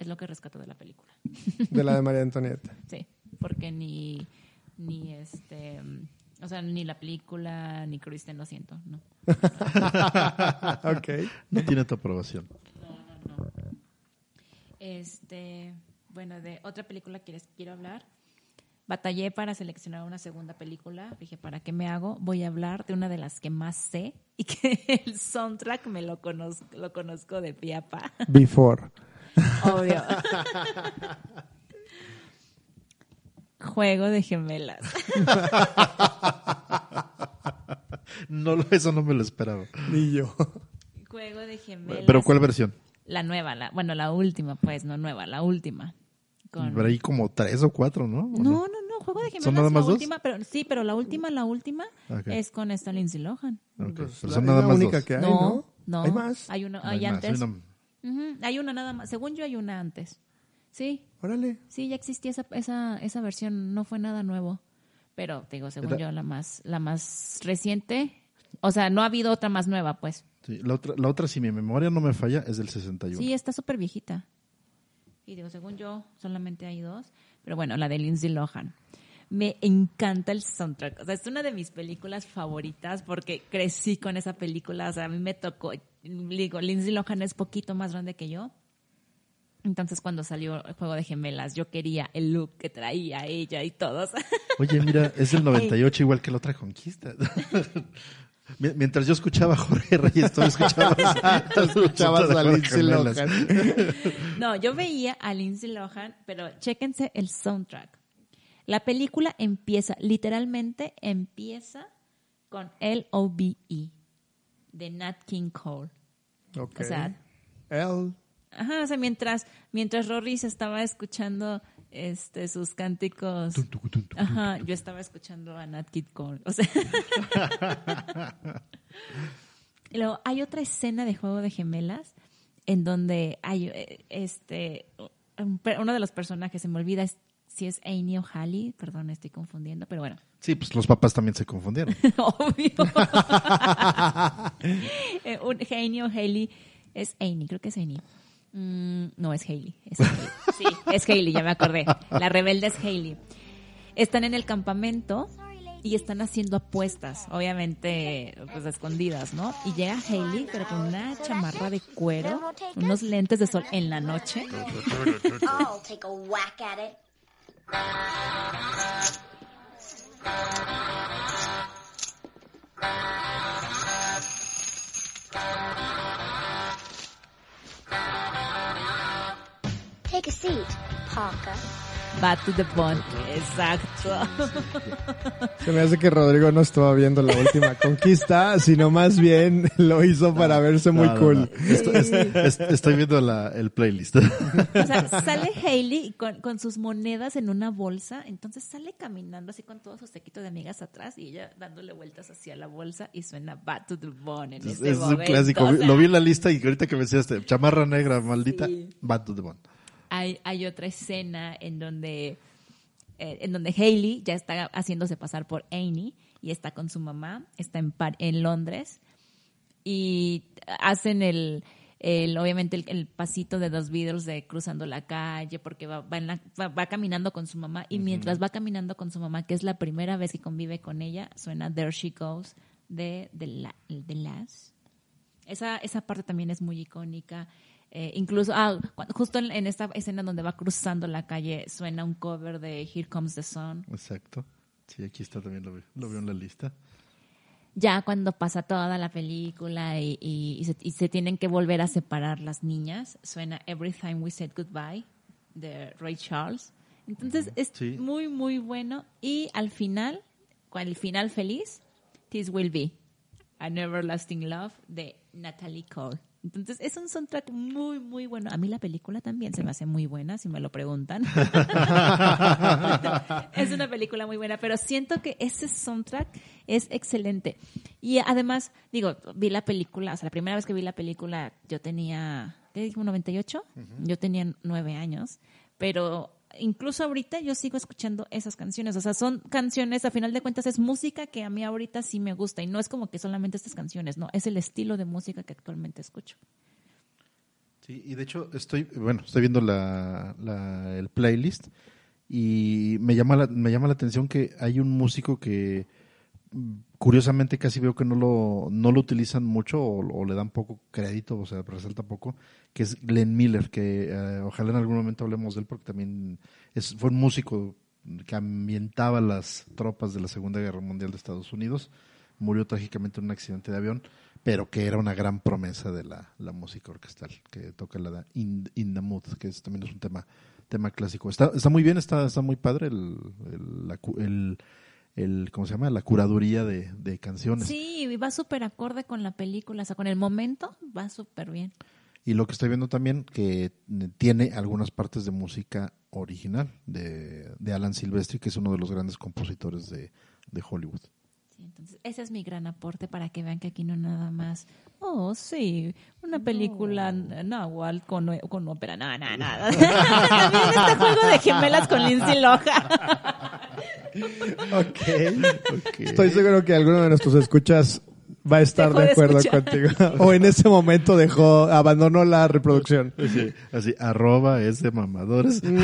es lo que rescato de la película. De la de María Antonieta. Sí, porque ni, ni este, o sea, ni la película, ni Kristen, lo siento, no. ok. No tiene tu aprobación. Este, bueno, de otra película quieres quiero hablar. Batallé para seleccionar una segunda película. Dije, ¿para qué me hago? Voy a hablar de una de las que más sé y que el soundtrack me lo conozco, lo conozco de pie a pa. Before. Obvio. Juego de gemelas. No, lo- eso no me lo esperaba. Ni yo. Juego de gemelas. ¿Pero cuál versión? La nueva, la, bueno, la última, pues, no nueva, la última. Con... Pero ahí como tres o cuatro, ¿no? ¿O No, no, no, Juego de Gemelas. ¿Son nada más la dos? última, pero sí, pero la última, la última es con esta Lindsay Lohan. Pues pero la- son es nada la más única dos. que hay, no, ¿no? no, Hay más. Hay una, No hay hay más, antes. hay una- Hay una nada más. Según yo hay una antes. Sí, Órale. sí, ya existía esa, esa, esa versión. No fue nada nuevo. Pero, te digo, según yo, la más, la más reciente. O sea, no ha habido otra más nueva, pues. Sí, la, otra, la otra, si mi memoria no me falla, es del 61. Sí, está súper viejita. Y digo, según yo, solamente hay dos. Pero bueno, la de Lindsay Lohan. Me encanta el soundtrack. O sea, es una de mis películas favoritas porque crecí con esa película. O sea, a mí me tocó. Digo, Lindsay Lohan es poquito más grande que yo. Entonces, cuando salió el juego de gemelas, yo quería el look que traía ella y todos. Oye, mira, es del 98 igual que la otra conquista. Mi- Mientras yo escuchaba a Jorge Reyes, tú escuchabas, Escuchabas a Lindsay. Lohan. No, yo veía a Lindsay Lohan, pero chéquense el soundtrack. La película empieza, literalmente empieza con L.O.B.E. de Nat King Cole. Ok. O sea, El. Ajá, o sea, mientras, mientras Rory se estaba escuchando este sus cánticos. Ajá, yo estaba escuchando a Nat King Cole. O sea. Y luego hay otra escena de juego de gemelas en donde hay eh, este uno de los personajes se me olvida es- si es Amy o Hallie, perdón, estoy confundiendo, pero bueno, Sí, pues los papás también se confundieron. obvio. Eh, un, Amy o Haley es Amy, creo que es Amy. Mm, no, es Haley. Es Hailey. Sí, es Haley, ya me acordé. La rebelde es Haley. Están en el campamento y están haciendo apuestas, obviamente, pues escondidas, ¿no? Y llega Haley, pero con una chamarra de cuero, unos lentes de sol en la noche. Take a seat, Parker. Bad to the Bone. Exacto. Se me hace que Rodrigo no estaba viendo la última conquista, sino más bien lo hizo para verse muy No, no, cool. no. Esto- es- es- estoy viendo la- el playlist. O sea, sale Hailey con, con sus monedas en una bolsa, entonces sale caminando así con todo su sequito de amigas atrás y ella dándole vueltas hacia la bolsa y suena Bad to the Bone en Es, este es un momento. clásico. O sea, Lo vi en la lista y ahorita que me decías, este, chamarra negra, maldita, Sí. Bad to the Bone. Hay, hay otra escena en donde, eh, en donde Hailey ya está haciéndose pasar por Annie y está con su mamá, está en, Par- en Londres y hacen el, el obviamente el, el pasito de dos Beatles de cruzando la calle porque va, va, en la- va- va caminando con su mamá y mientras va caminando con su mamá, que es la primera vez que convive con ella, suena There She Goes de The, La- The Last. Esa, esa parte también es muy icónica. Eh, incluso, ah, cuando- justo en, en esta escena donde va cruzando la calle, suena un cover de Here Comes the Sun. Exacto. Sí, aquí está también, lo, lo veo en la lista. Ya cuando pasa toda la película y, y- y se, y se tienen que volver a separar las niñas, suena Every Time We Said Goodbye de Ray Charles. Entonces es Sí. muy, muy bueno. Y al final, con el final feliz, This Will Be, An Everlasting Love de Natalie Cole. Entonces es un soundtrack muy, muy bueno. A mí la película también se me hace muy buena, si me lo preguntan. es una película muy buena, pero siento que ese soundtrack es excelente. Y además, digo, vi la película, o sea, la primera vez que vi la película yo tenía, ¿te dije un 98? Yo tenía nueve años, pero incluso ahorita yo sigo escuchando esas canciones. O sea, son canciones, a final de cuentas es música que a mí ahorita sí me gusta y no es como que solamente estas canciones, no, es el estilo de música que actualmente escucho. Sí, y de hecho estoy, bueno, estoy viendo la, el playlist y me llama la, me llama la atención que hay un músico que curiosamente casi veo que no lo, no lo utilizan mucho o, le dan poco crédito, o sea, resalta poco, que es Glenn Miller, que eh, ojalá en algún momento hablemos de él porque también es, fue un músico que ambientaba las tropas de la Segunda Guerra Mundial de Estados Unidos, murió trágicamente en un accidente de avión, pero que era una gran promesa de la, la música orquestal, que toca la In, In the Mood, que es, también es un tema, tema clásico. Está, está muy bien, está, está muy padre el, el, el- ¿cómo se llama? La curaduría de, de canciones. Sí, y va súper acorde con la película, o sea, con el momento va súper bien. Y lo que estoy viendo también, que tiene algunas partes de música original de, de Alan Silvestri, que es uno de los grandes compositores de, de Hollywood. Sí, entonces, ese es mi gran aporte para que vean que aquí no nada más, oh, sí, una película náhuatl con, con ópera, nada, nada, nada. También este juego de gemelas con Lindsay Lohan. Ok. Estoy seguro que alguno de nuestros escuchas va a estar Dejó de de acuerdo escuchar. contigo. O en ese momento dejó, abandonó la reproducción. Así, así, arroba es de mamadores. Al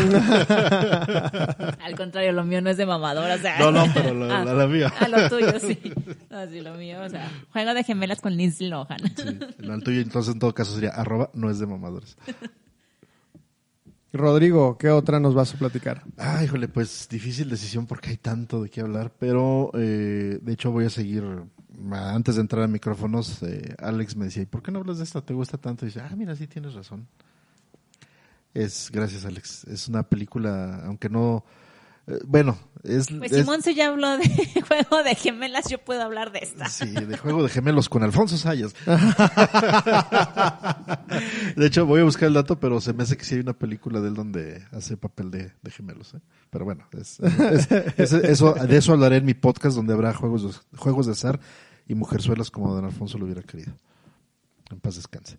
contrario, lo mío no es de mamador, o sea. No, no, pero lo- la- la mía. Ah, lo tuyo, sí. No, sí, lo mío, o sea, juego de gemelas con Lindsay Lohan. Sí, el tuyo entonces en todo caso sería arroba no es de mamadores. Rodrigo, ¿qué otra nos vas a platicar? Ah, híjole, pues difícil decisión porque hay tanto de qué hablar, pero eh, de hecho voy a seguir, ah, antes de entrar a micrófonos, eh, Alex me decía, ¿y por qué no hablas de esta? ¿Te gusta tanto? Y dice, ah, mira, sí tienes razón. Es, gracias Alex, es una película, aunque no, bueno, es... Pues es- Simón se ya habló de juego de gemelas, yo puedo hablar de esta. Sí, de juego de gemelos con Alfonso Sayas. De hecho, voy a buscar el dato, pero se me hace que sí hay una película de él donde hace papel de, de gemelos. ¿eh? Pero bueno, es- es- es- eso, de eso hablaré en mi podcast donde habrá juegos juegos de azar y mujerzuelas como don Alfonso lo hubiera querido. En paz descanse.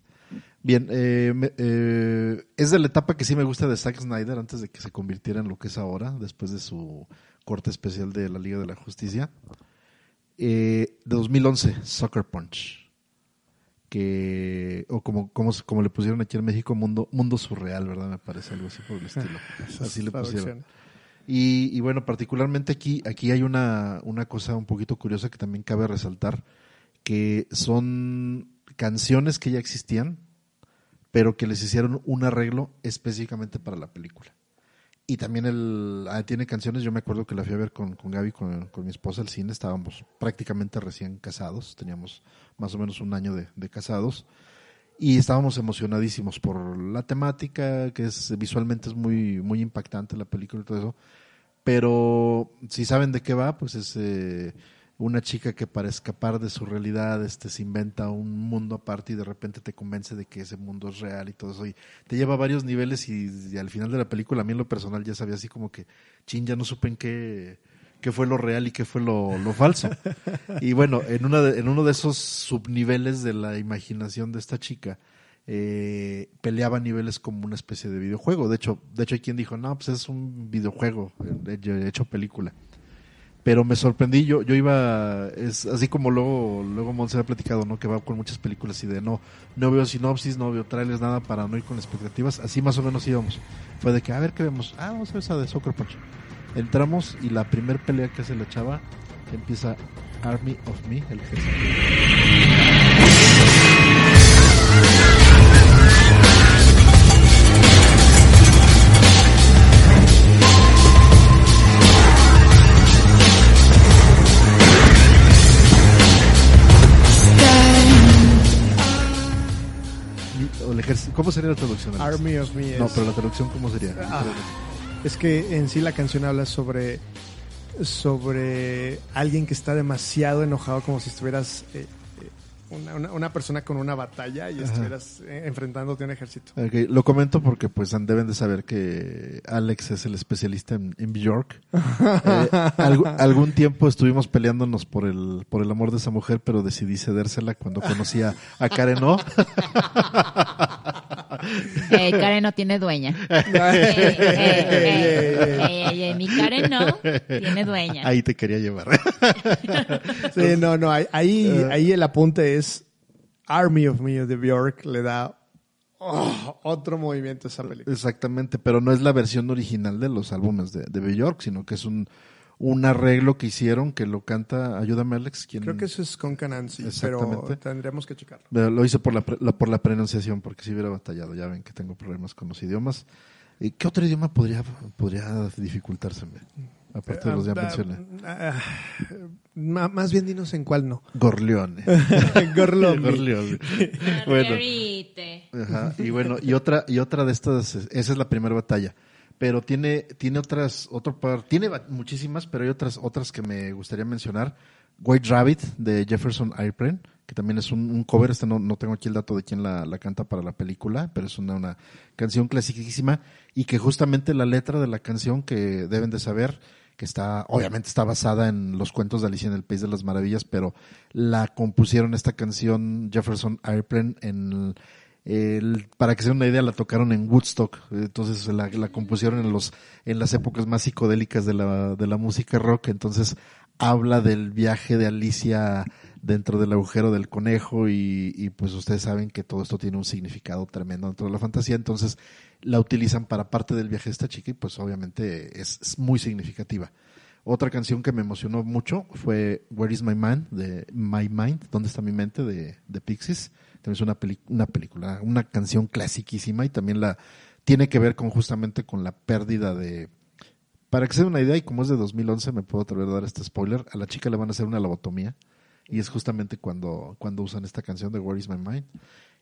Bien, eh, eh, es de la etapa que sí me gusta de Zack Snyder antes de que se convirtiera en lo que es ahora, después de su corte especial de la Liga de la Justicia. Eh, de 2011, Sucker Punch. Que, o como, como, como le pusieron aquí en México, Mundo, mundo Surreal, ¿verdad? Me parece algo así por el estilo. Así le pusieron. Y, y bueno, particularmente aquí, aquí hay una, una cosa un poquito curiosa que también cabe resaltar, que son canciones que ya existían, pero que les hicieron un arreglo específicamente para la película. Y también el, ah, tiene canciones, yo me acuerdo que la fui a ver con, con Gaby, con, con mi esposa al cine, estábamos prácticamente recién casados, teníamos más o menos un año de, de casados. y estábamos emocionadísimos por la temática, que es visualmente es muy, muy impactante la película y todo eso. Pero si saben de qué va, pues es eh, una chica que para escapar de su realidad este, se inventa un mundo aparte y de repente te convence de que ese mundo es real y todo eso. Y te lleva a varios niveles y, y al final de la película, a mí en lo personal ya sabía así como que, chin, ya no supe en qué, qué fue lo real y qué fue lo, lo falso. y bueno, en, una de- en uno de esos subniveles de la imaginación de esta chica, eh, peleaba niveles como una especie de videojuego. De hecho, de hecho hay quien dijo, no, pues es un videojuego eh, hecho película. Pero me sorprendí, yo, yo iba, es así como luego, luego ha platicado, ¿no? Que va con muchas películas y de no, no veo sinopsis, no veo trailers, nada para no ir con expectativas. Así más o menos íbamos. Fue de que, a ver qué vemos. Ah, vamos a ver esa de Soccer Punch. Entramos y la primer pelea que hace la chava empieza Army of Me, el ejército. ¿Cómo sería la traducción? Alex? Army of Me No, es- pero la traducción, ¿cómo sería? Ah. Es que en sí la canción habla sobre sobre alguien que está demasiado enojado como si estuvieras eh, eh, una, una- una persona con una batalla y Ajá. estuvieras eh, enfrentándote a un ejército. Lo comento porque pues deben de saber que Alex es el especialista en, en Bjork. Eh, algún tiempo estuvimos peleándonos por el, por el amor de esa mujer, pero decidí cedérsela cuando conocí a, a Karen O. Eh, Karen no tiene dueña. Eh, eh, eh, eh, eh, mi Karen no tiene dueña. Ahí te quería llevar. Sí, no, no, ahí, ahí, ahí el apunte es Army of Me de Bjork le da oh, otro movimiento a esa película. Exactamente, pero no es la versión original de los álbumes de, de Bjork, sino que es un, un arreglo que hicieron que lo canta, ayúdame Alex, Creo que eso es con Nancy, pero tendremos que checarlo. Lo hice por la, la- por la pronunciación, porque si hubiera batallado. Ya ven que tengo problemas con los idiomas. ¿Y ¿Qué otro idioma podría, podría dificultárseme? Aparte de los ya Ah, mencioné. ah, ah, más bien dinos en cuál no. Gorleone. Gorlombi. Gorleone. bueno, ajá, y bueno, y otra, y otra de estas, esa es la primera batalla. Pero tiene, tiene otras, otro par, tiene muchísimas, pero hay otras, otras que me gustaría mencionar. White Rabbit de Jefferson Airplane, que también es un, un cover, este no, no tengo aquí el dato de quién la, la canta para la película, pero es una, una canción clasiquísima y que justamente la letra de la canción que deben de saber, que está, obviamente está basada en los cuentos de Alicia en el País de las Maravillas, pero la compusieron esta canción Jefferson Airplane en el- para que se den una idea, la tocaron en Woodstock, entonces la, la compusieron en los en las épocas más psicodélicas de la, de la música rock, entonces habla del viaje de Alicia dentro del agujero del conejo y, y pues ustedes saben que todo esto tiene un significado tremendo dentro de la fantasía, entonces la utilizan para parte del viaje de esta chica y pues obviamente es, muy significativa. Otra canción que me emocionó mucho fue Where is My Mind de My Mind, ¿Dónde está mi mente? de, de Pixies. También es una, peli- una película, una canción clasiquísima y también la tiene que ver con justamente con la pérdida de... Para que se den una idea, y como es de 2011, me puedo atrever a dar este spoiler, a la chica le van a hacer una lobotomía y es justamente cuando, cuando usan esta canción de Where is My Mind.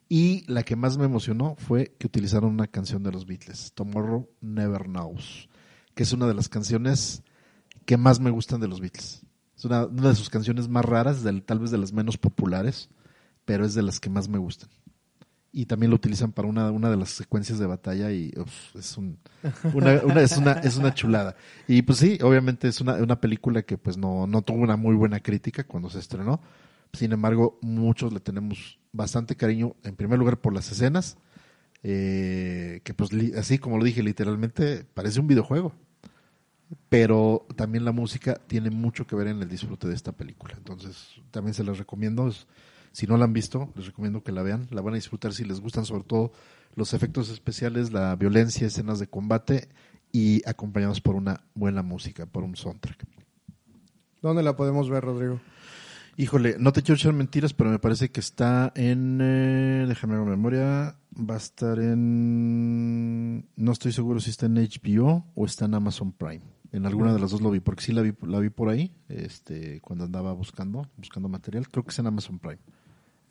Y la que más me emocionó fue que utilizaron una canción de los Beatles, Tomorrow Never Knows, que es una de las canciones que más me gustan de los Beatles. Es una, de sus canciones más raras, tal vez de las menos populares, pero es de las que más me gustan. Y también lo utilizan para una, una de las secuencias de batalla y uf, es, un, una, una- es, una, es una chulada. Y pues sí, obviamente es una, una película que pues no, no tuvo una muy buena crítica cuando se estrenó. Sin embargo, muchos le tenemos bastante cariño, en primer lugar por las escenas, eh, que pues li- así como lo dije, literalmente parece un videojuego pero también la música tiene mucho que ver en el disfrute de esta película. Entonces, también se las recomiendo. Es- Si no la han visto, les recomiendo que la vean. La van a disfrutar si les gustan sobre todo los efectos especiales, la violencia, escenas de combate y acompañados por una buena música, por un soundtrack. ¿Dónde la podemos ver, Rodrigo? Híjole, no te quiero echar mentiras, pero me parece que está en. eh, déjame ver la memoria. Va a estar en. No estoy seguro si está en HBO o está en Amazon Prime. En alguna de las dos lo vi, porque sí la vi, la vi por ahí, este, cuando andaba buscando, buscando material. Creo que es en Amazon Prime.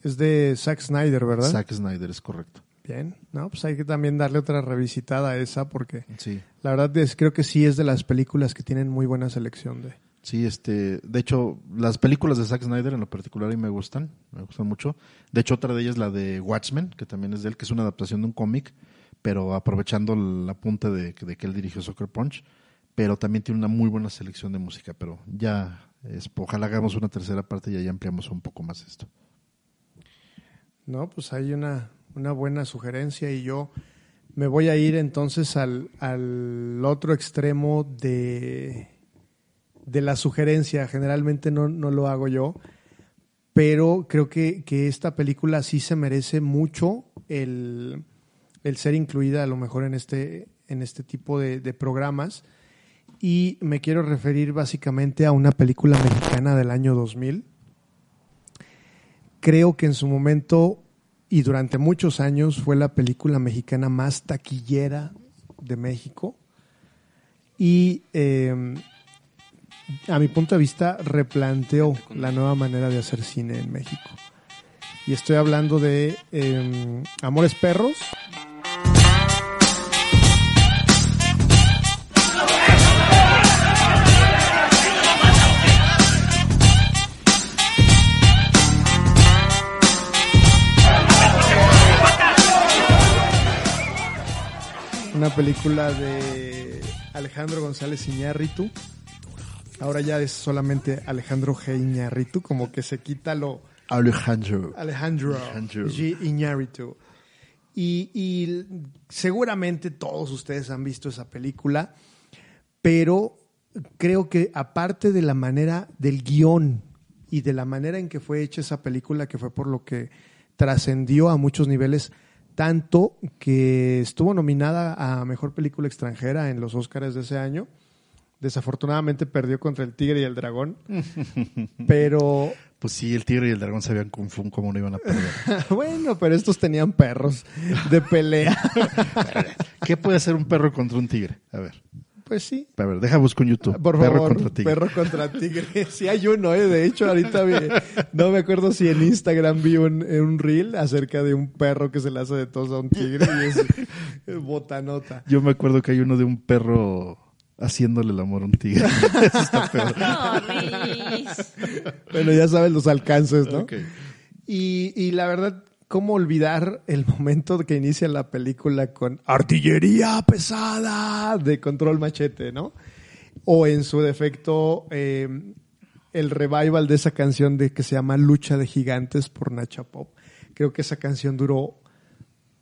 Es de Zack Snyder, ¿verdad? Zack Snyder, es correcto. Bien, no, pues hay que también darle otra revisitada a esa porque Sí. la verdad es creo que sí es de las películas que tienen muy buena selección de. Sí, este, de hecho, las películas de Zack Snyder en lo particular y me gustan, me gustan mucho. De hecho, otra de ellas es la de Watchmen, que también es de él, que es una adaptación de un cómic, pero aprovechando la punta de, de que él dirigió Soccer Punch, pero también tiene una muy buena selección de música, pero ya, es, ojalá hagamos una tercera parte y ahí ampliamos un poco más esto. No, pues hay una, una buena sugerencia y yo me voy a ir entonces al, al otro extremo de, de la sugerencia. Generalmente no, no lo hago yo, pero creo que, que esta película sí se merece mucho el, el ser incluida a lo mejor en este, en este tipo de, de programas. Y me quiero referir básicamente a una película mexicana del año 2000 creo que en su momento y durante muchos años fue la película mexicana más taquillera de México. Y eh, a mi punto de vista replanteó la nueva manera de hacer cine en México. Y estoy hablando de eh, Amores Perros. Una película de Alejandro González Iñárritu. Ahora ya es solamente Alejandro G. Iñárritu, como que se quita lo Alejandro. Alejandro, Alejandro. G. Iñárritu. Y, y seguramente todos ustedes han visto esa película, pero creo que aparte de la manera del guion y de la manera en que fue hecha esa película, que fue por lo que trascendió a muchos niveles, tanto que estuvo nominada a Mejor Película Extranjera en los Oscars de ese año. Desafortunadamente perdió contra el Tigre y el Dragón, pero Pues sí, el tigre y el dragón sabían kung fu cómo no iban a perder. bueno, pero estos tenían perros de pelea. ¿Qué puede hacer un perro contra un tigre? A ver, Pues sí. a ver, deja busco en YouTube. Por perro favor, contra tigre. perro contra tigre. Sí hay uno, ¿eh? De hecho, ahorita vi, no me acuerdo si en Instagram vi un, un reel acerca de un perro que se le hace de tos a un tigre y es, es botanota. Yo me acuerdo que hay uno de un perro haciéndole el amor a un tigre. Eso está peor. No. Bueno, ya sabes los alcances, ¿no? Y, y la verdad, ¿cómo olvidar el momento que inicia la película con artillería pesada de control machete, ¿no? O en su defecto, eh, el revival de esa canción de que se llama Lucha de Gigantes por Nacha Pop. Creo que esa canción duró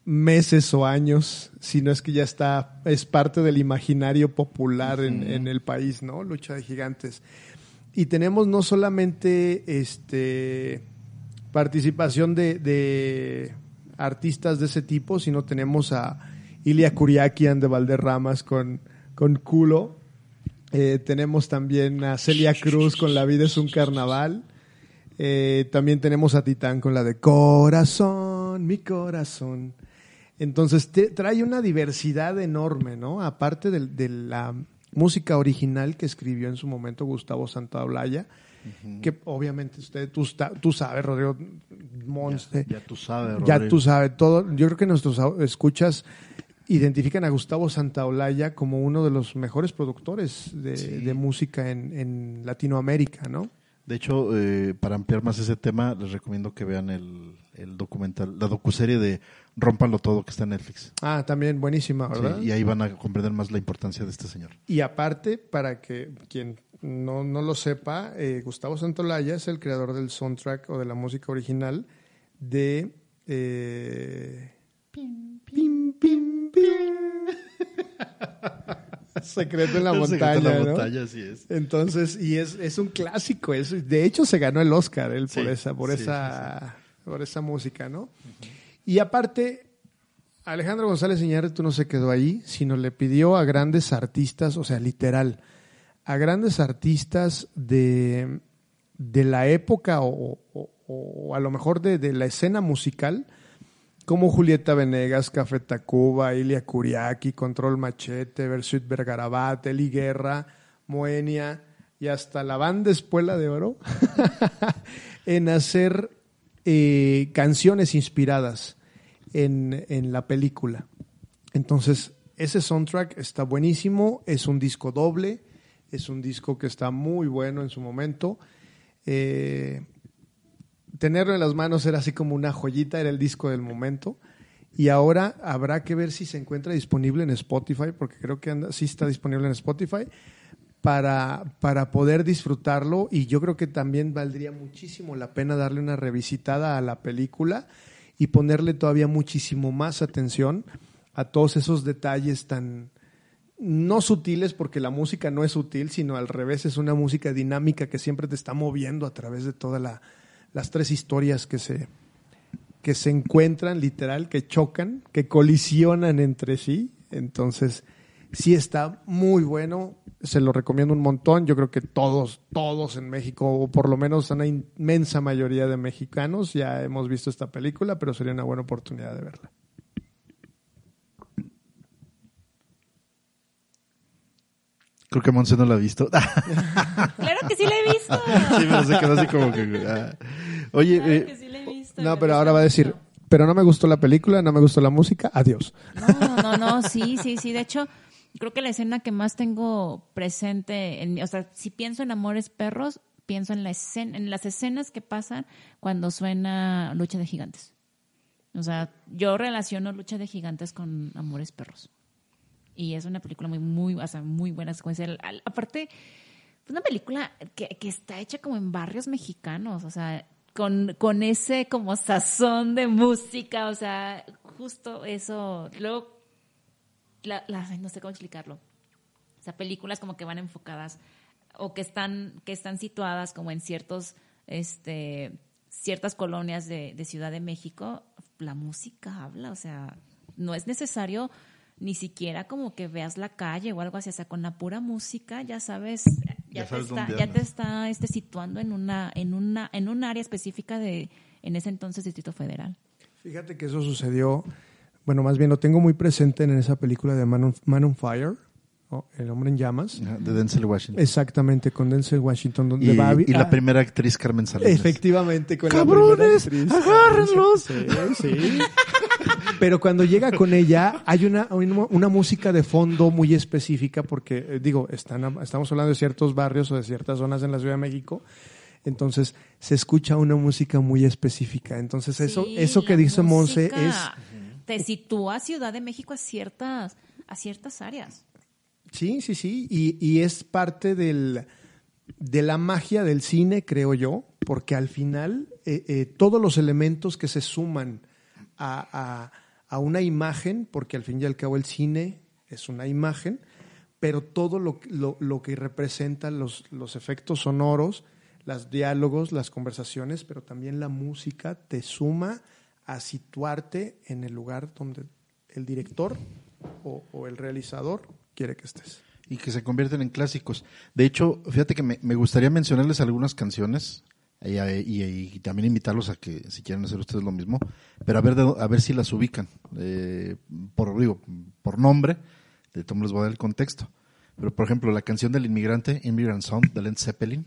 meses o años, si no es que ya está, es parte del imaginario popular en, en el país, ¿no? Lucha de Gigantes. Y tenemos no solamente este participación de, de artistas de ese tipo, sino tenemos a Ilia Kuriakian de Valderramas con, con Culo. Eh, tenemos también a Celia Cruz con La vida es un carnaval. Eh, también tenemos a Titán con la de Corazón, mi corazón. Entonces trae una diversidad enorme, ¿no? Aparte del- de, la música original que escribió en su momento Gustavo Santaolalla, que obviamente usted, tú, sabes, Rodrigo Monste, Ya tú sabes, ya Rodrigo. tú sabes todo. Yo creo que nuestros escuchas identifican a Gustavo Santaolalla como uno de los mejores productores de, de música en, en Latinoamérica, ¿no? De hecho, eh, para ampliar más ese tema, les recomiendo que vean el, el documental, la docuserie de Rómpanlo Todo que está en Netflix. Ah, también buenísima, Sí, ¿verdad? y ahí van a comprender más la importancia de este señor. Y aparte, para que quien no, no lo sepa, eh, Gustavo Santolaya es el creador del soundtrack o de la música original de... eh, pim, pim, pim, pim. Secreto en la montaña, La ¿no? montaña, así es. Entonces, y es, es un clásico. Es, de hecho, se ganó el Oscar él por Sí, esa, por sí, esa, por esa música, ¿no? Y aparte, Alejandro González Iñárritu no se quedó ahí, sino le pidió a grandes artistas, o sea, literal, a grandes artistas de, de la época o, o- a lo mejor de, de la escena musical, como Julieta Venegas, Café Tacuba, Ilia Kuriaki, Control Machete, Versuit Vergarabat, Eli Guerra, Moenia y hasta la banda Espuela de Oro, en hacer eh, canciones inspiradas en, en la película. Entonces, ese soundtrack está buenísimo, es un disco doble, es un disco que está muy bueno en su momento. Eh, tenerlo en las manos era así como una joyita, era el disco del momento. Y ahora habrá que ver si se encuentra disponible en Spotify, porque creo que anda, sí está disponible en Spotify, para, para poder disfrutarlo. Y yo creo que también valdría muchísimo la pena darle una revisitada a la película y ponerle todavía muchísimo más atención a todos esos detalles tan no sutiles, porque la música no es sutil, sino al revés, es una música dinámica que siempre te está moviendo a través de todas la, las tres historias que se, que se encuentran, literal, que chocan, que colisionan entre sí. Entonces, sí está muy bueno, se lo recomiendo un montón. Yo creo que todos, todos en México, o por lo menos una inmensa mayoría de mexicanos, ya hemos visto esta película, pero sería una buena oportunidad de verla. Creo que Monse no la ha visto. Claro que sí la he visto. sí, pero se quedó así como que... ah. Oye, Claro eh, que sí la he visto. No, me pero gusta ahora va a decir, pero no me gustó la película, no me gustó la música, adiós. No, no, no, sí, sí, sí. De hecho, creo que la escena que más tengo presente, en, mi- o sea, si pienso en Amores Perros, pienso en, la escena, en las escenas que pasan cuando suena Lucha de Gigantes. O sea, yo relaciono Lucha de Gigantes con Amores Perros. Y es una película muy, muy, o sea, muy buena secuencia. Aparte, es una película que, que está hecha como en barrios mexicanos, o sea, con, con ese como sazón de música, o sea, justo eso. Luego, no sé cómo explicarlo. O sea, películas como que van enfocadas o que están, que están situadas como en ciertos, este, ciertas colonias de, de Ciudad de México, la música habla, o sea, no es necesario ni siquiera como que veas la calle o algo así, o sea, con la pura música ya sabes, ya, Ya sabes te está, ya te está este, situando en una, en una, en un área específica de, en ese entonces Distrito Federal. Fíjate que eso sucedió, bueno, más bien lo tengo muy presente en esa película de Man on, Man on Fire, ¿no? El hombre en llamas. de Denzel Washington. Exactamente, con Denzel Washington, donde y, va a- y la ah, primera actriz Carmen Salinas. Efectivamente, con ¡Cabrones! la primera actriz. ¡Agárrenlos! Sí, sí. Pero cuando llega con ella, hay una, una, música de fondo muy específica, porque, eh, digo, están, estamos hablando de ciertos barrios o de ciertas zonas en la Ciudad de México. Entonces, se escucha una música muy específica. Entonces, eso, Sí, eso que dice Monse es. Te sitúa Ciudad de México a ciertas, a ciertas áreas. Sí, sí, sí. Y, y es parte del, de la magia del cine, creo yo, porque al final eh, eh, todos los elementos que se suman a, a- a una imagen, porque al fin y al cabo el cine es una imagen, pero todo lo, lo- lo que representa los, los efectos sonoros, los diálogos, las conversaciones, pero también la música te suma a situarte en el lugar donde el director o, o el realizador quiere que estés. y que se convierten en clásicos. De hecho, fíjate que me, me gustaría mencionarles algunas canciones y, y- y también invitarlos a que si quieren hacer ustedes lo mismo, pero a ver de- a ver si las ubican eh, por digo por nombre. De todos les voy a dar el contexto. Pero por ejemplo, la canción del inmigrante Immigrant Song de Led Zeppelin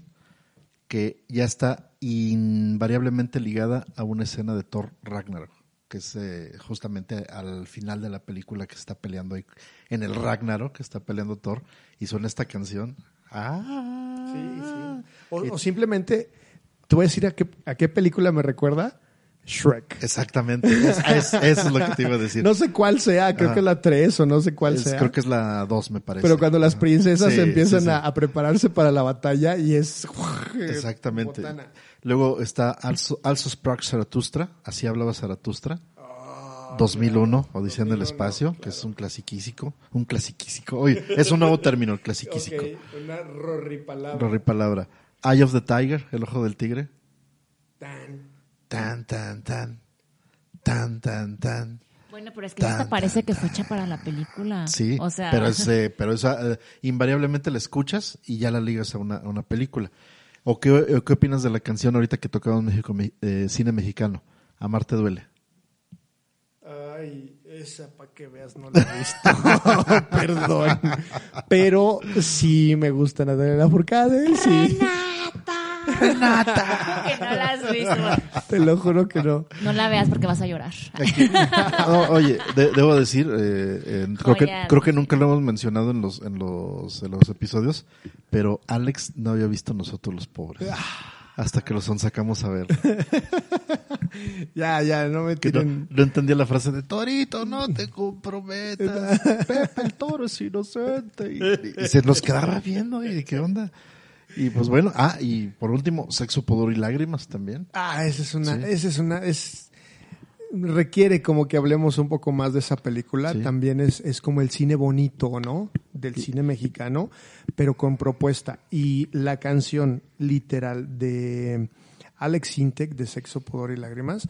que ya está invariablemente ligada a una escena de Thor Ragnarok, que es eh, justamente al final de la película que se está peleando ahí, en el Ragnarok, que está peleando Thor, y suena esta canción. Ah, Sí, sí. O, o simplemente, te voy a decir a qué, a qué película me recuerda. Shrek. Exactamente, es- es- eso es lo que te iba a decir. No sé cuál sea, creo Ajá. que es la 3 o no sé cuál Es- sea. creo que es la 2, me parece. Pero cuando las princesas Sí, empiezan sí, sí. A, a prepararse para la batalla y es... Exactamente. botana. Luego está Also, also Zaratustra, así hablaba Zaratustra. 2001, Odisea en el espacio, que es un clasiquísico, un clasiquísico. Oye, es un nuevo término, el clasiquísico. Ok, una Rory palabra. Eye of the Tiger, el ojo del tigre. Tan. Tan, tan, tan. Tan, tan, tan. Bueno, pero es que Tan, esta parece tan, que fue hecha para la película. Sí, O sea, pero, es, eh, pero esa, eh, invariablemente la escuchas y ya la ligas a una, a una película. ¿O qué, o qué opinas de la canción ahorita que tocaba en México, eh, cine mexicano? Amarte duele. Ay, esa para que veas no la he visto. Perdón. Pero sí me gusta Natalia Lafourcade, sí. Renata. que no la has visto. Te lo juro que no. No la veas porque vas a llorar. No, oye, de- debo decir, eh, creo que Joya. creo que nunca lo hemos mencionado en los en los en los episodios, pero Alex no había visto nosotros los pobres. Hasta que los sacamos a ver. Ya, ya, no me Que no, tiren. no entendía la frase de Torito, no te comprometas. Pepe el toro es inocente. Y, y se nos quedaba viendo, y qué onda. Y pues bueno, ah, y por último, sexo, pudor y lágrimas también. Ah, esa es una, Sí. esa es una, es requiere como que hablemos un poco más de esa película. Sí. También es, es como el cine bonito, ¿no? Del cine mexicano, pero con propuesta. Y la canción literal de Alex Sintek de Sexo, Pudor y Lágrimas,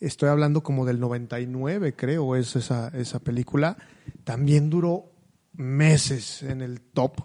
estoy hablando como del 99, creo, es esa, esa película. También duró meses en el top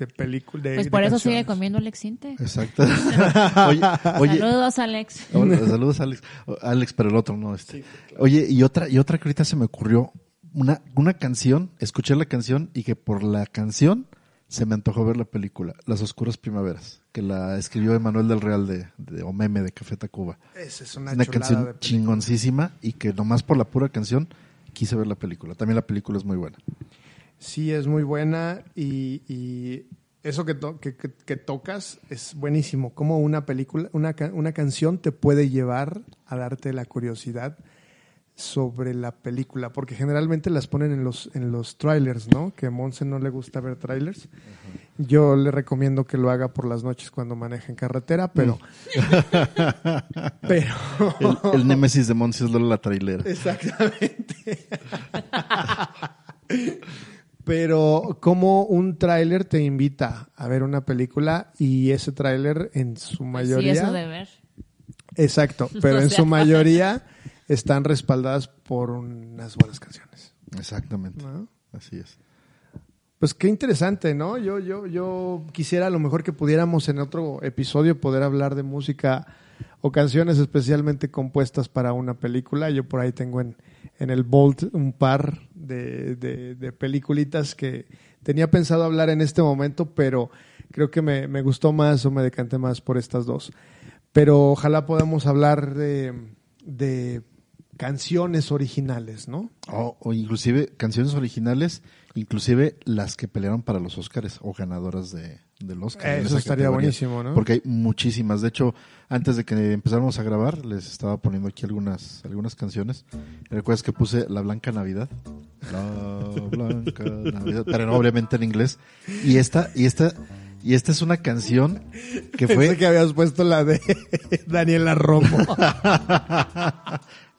de película. Pues por eso sigue comiendo Alex Sinte. Exacto. oye, oye, Saludos, Alex. Hola, saludos Alex. O- Alex, pero el otro no este. Oye, y otra y otra que ahorita se me ocurrió una una canción, escuché la canción y que por la canción se me antojó ver la película Las oscuras primaveras, que la escribió Emanuel del Real de, de o meme de Café Tacuba. Esa es una, una de canción chingoncísima y que nomás por la pura canción quise ver la película. También la película es muy buena. Sí, es muy buena y, y eso que, to- que, que- que tocas es buenísimo. Como una película, una, ca- una canción te puede llevar a darte la curiosidad sobre la película, porque generalmente las ponen en los, en los trailers, ¿no? Que a Monse no le gusta ver trailers. Yo le recomiendo que lo haga por las noches cuando maneje en carretera, pero... pero... El, el némesis de Monsi es Lola la trailera. Exactamente. Pero como un tráiler te invita a ver una película y ese tráiler en su Sí, mayoría, eso de ver. exacto, pero O en sea. su mayoría están respaldadas por unas buenas canciones. Exactamente. ¿no? Así es. Pues qué interesante, ¿no? Yo, yo, yo quisiera a lo mejor que pudiéramos en otro episodio poder hablar de música o canciones especialmente compuestas para una película. Yo por ahí tengo en, en el Bolt un par de, de, peliculitas que tenía pensado hablar en este momento, pero creo que me, me gustó más o me decanté más por estas dos. Pero ojalá podamos hablar de, de canciones originales, ¿no? O, o inclusive canciones originales, inclusive las que pelearon para los Óscares o ganadoras de, del Óscar. en Eso estaría categoría. buenísimo, ¿no? Porque hay muchísimas. De hecho, antes de que empezáramos a grabar, les estaba poniendo aquí algunas, algunas canciones. ¿Recuerdas que puse La Blanca Navidad? La Blanca Navidad. Pero no, obviamente en inglés. Y esta, y esta, y esta es una canción que Pensé fue que habías puesto la de Daniela Romo.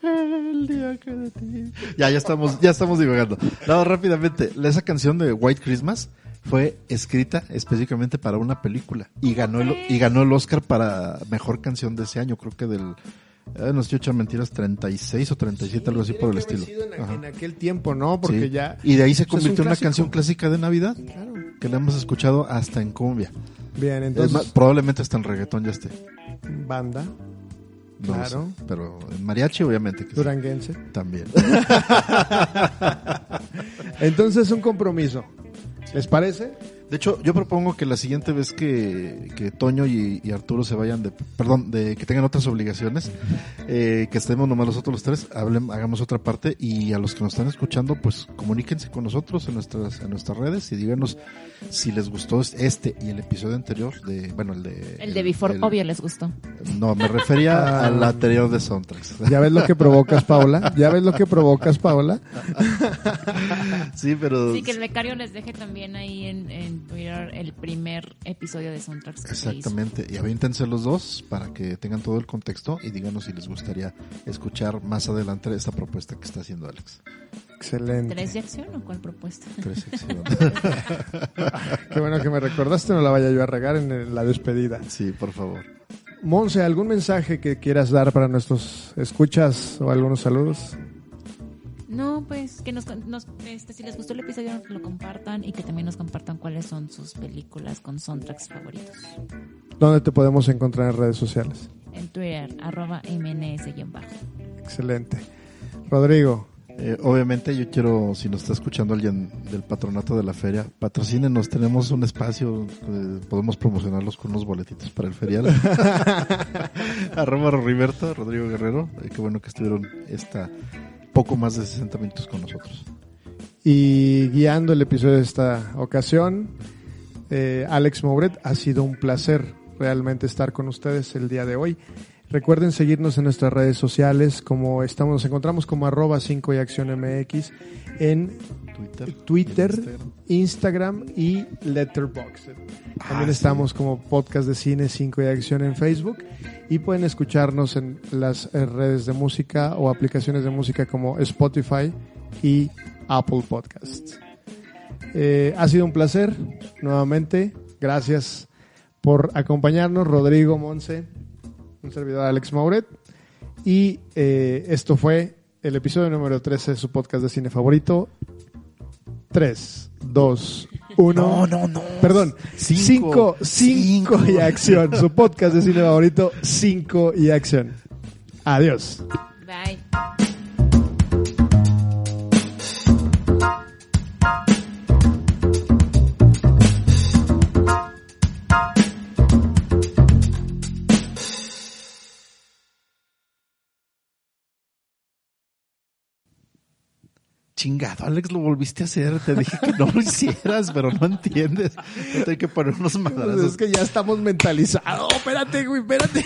El día que de ti- Ya, ya estamos, ya estamos divagando. No, rápidamente. Esa canción de White Christmas fue escrita específicamente para una película y ganó el, y ganó el Oscar para mejor canción de ese año, creo que del, eh, no estoy echando mentiras, 36 o 37, algo así por el estilo. En, Ajá. en aquel tiempo, ¿no? Porque Sí. ya. Y de ahí se un convirtió en una canción clásica de Navidad Claro. que la hemos escuchado hasta en cumbia. Bien, Es más, entonces, probablemente hasta en reggaetón ya esté. banda, No Claro. sé, pero en mariachi obviamente que sí. duranguense. también. Entonces, un compromiso. ¿Les parece? De hecho, yo propongo que la siguiente vez que, que Toño y, y Arturo se vayan de, perdón, de que tengan otras obligaciones, eh, que estemos nomás nosotros los tres, hablen, hagamos otra parte y a los que nos están escuchando, pues comuníquense con nosotros en nuestras, en nuestras redes y díganos si les gustó este y el episodio anterior de, bueno, el de... El de Before, el- obvio, les gustó. No, me refería al anterior de Soundtracks. ¿Ya ves lo que provocas, Paula? ¿Ya ves lo que provocas, Paula? sí, pero... Sí, que el becario les deje también ahí en, en Twitter el primer episodio de Soundtracks. que. Exactamente, y aviéntense los dos para que tengan todo el contexto y díganos si les gustaría escuchar más adelante esta propuesta que está haciendo Alex. Excelente. ¿Tres de acción o cuál propuesta? Tres secciones. Qué bueno que me recordaste, no la vaya yo a regar en la despedida. sí, por favor. Monse, ¿algún mensaje que quieras dar para nuestros escuchas o algunos saludos? No, pues que nos, nos- este, si les gustó el episodio lo compartan y que también nos compartan cuáles son sus películas con soundtracks favoritos. ¿Dónde te podemos encontrar en redes sociales? En Twitter, arroba MNS-bajo. Excelente. Rodrigo, Eh, obviamente yo quiero, si nos está escuchando alguien del patronato de la feria, patrocínenos, tenemos un espacio, eh, podemos promocionarlos con unos boletitos para el ferial. Arroba Riberto, Rodrigo Guerrero, eh, qué bueno que estuvieron esta poco más de 60 minutos con nosotros. Y guiando el episodio de esta ocasión, eh, Alex Mouret, ha sido un placer realmente estar con ustedes el día de hoy. Recuerden seguirnos en nuestras redes sociales, como estamos, nos encontramos como arroba 5 y acción MX en Twitter, Twitter, Instagram y Letterboxd. También Ah, estamos como podcast de cine 5 y acción en Facebook y pueden escucharnos en las eh, redes de música o aplicaciones de música como Spotify y Apple Podcasts. Eh, ha sido un placer nuevamente. Gracias por acompañarnos, Rodrigo Monse, un servidor Alex Mauret. Y eh, esto fue el episodio número 13 de su podcast de cine favorito. 3, 2, 1. No, no, no. Perdón, Cinco. 5, 5 y acción. Su podcast de cine favorito, 5 y acción. Adiós. Bye. Chingado, Alex, lo volviste a hacer. Te dije que no lo hicieras, pero no entiendes. Yo tengo que poner unos madrazos. Pues es que ya estamos mentalizados. espérate, güey, espérate.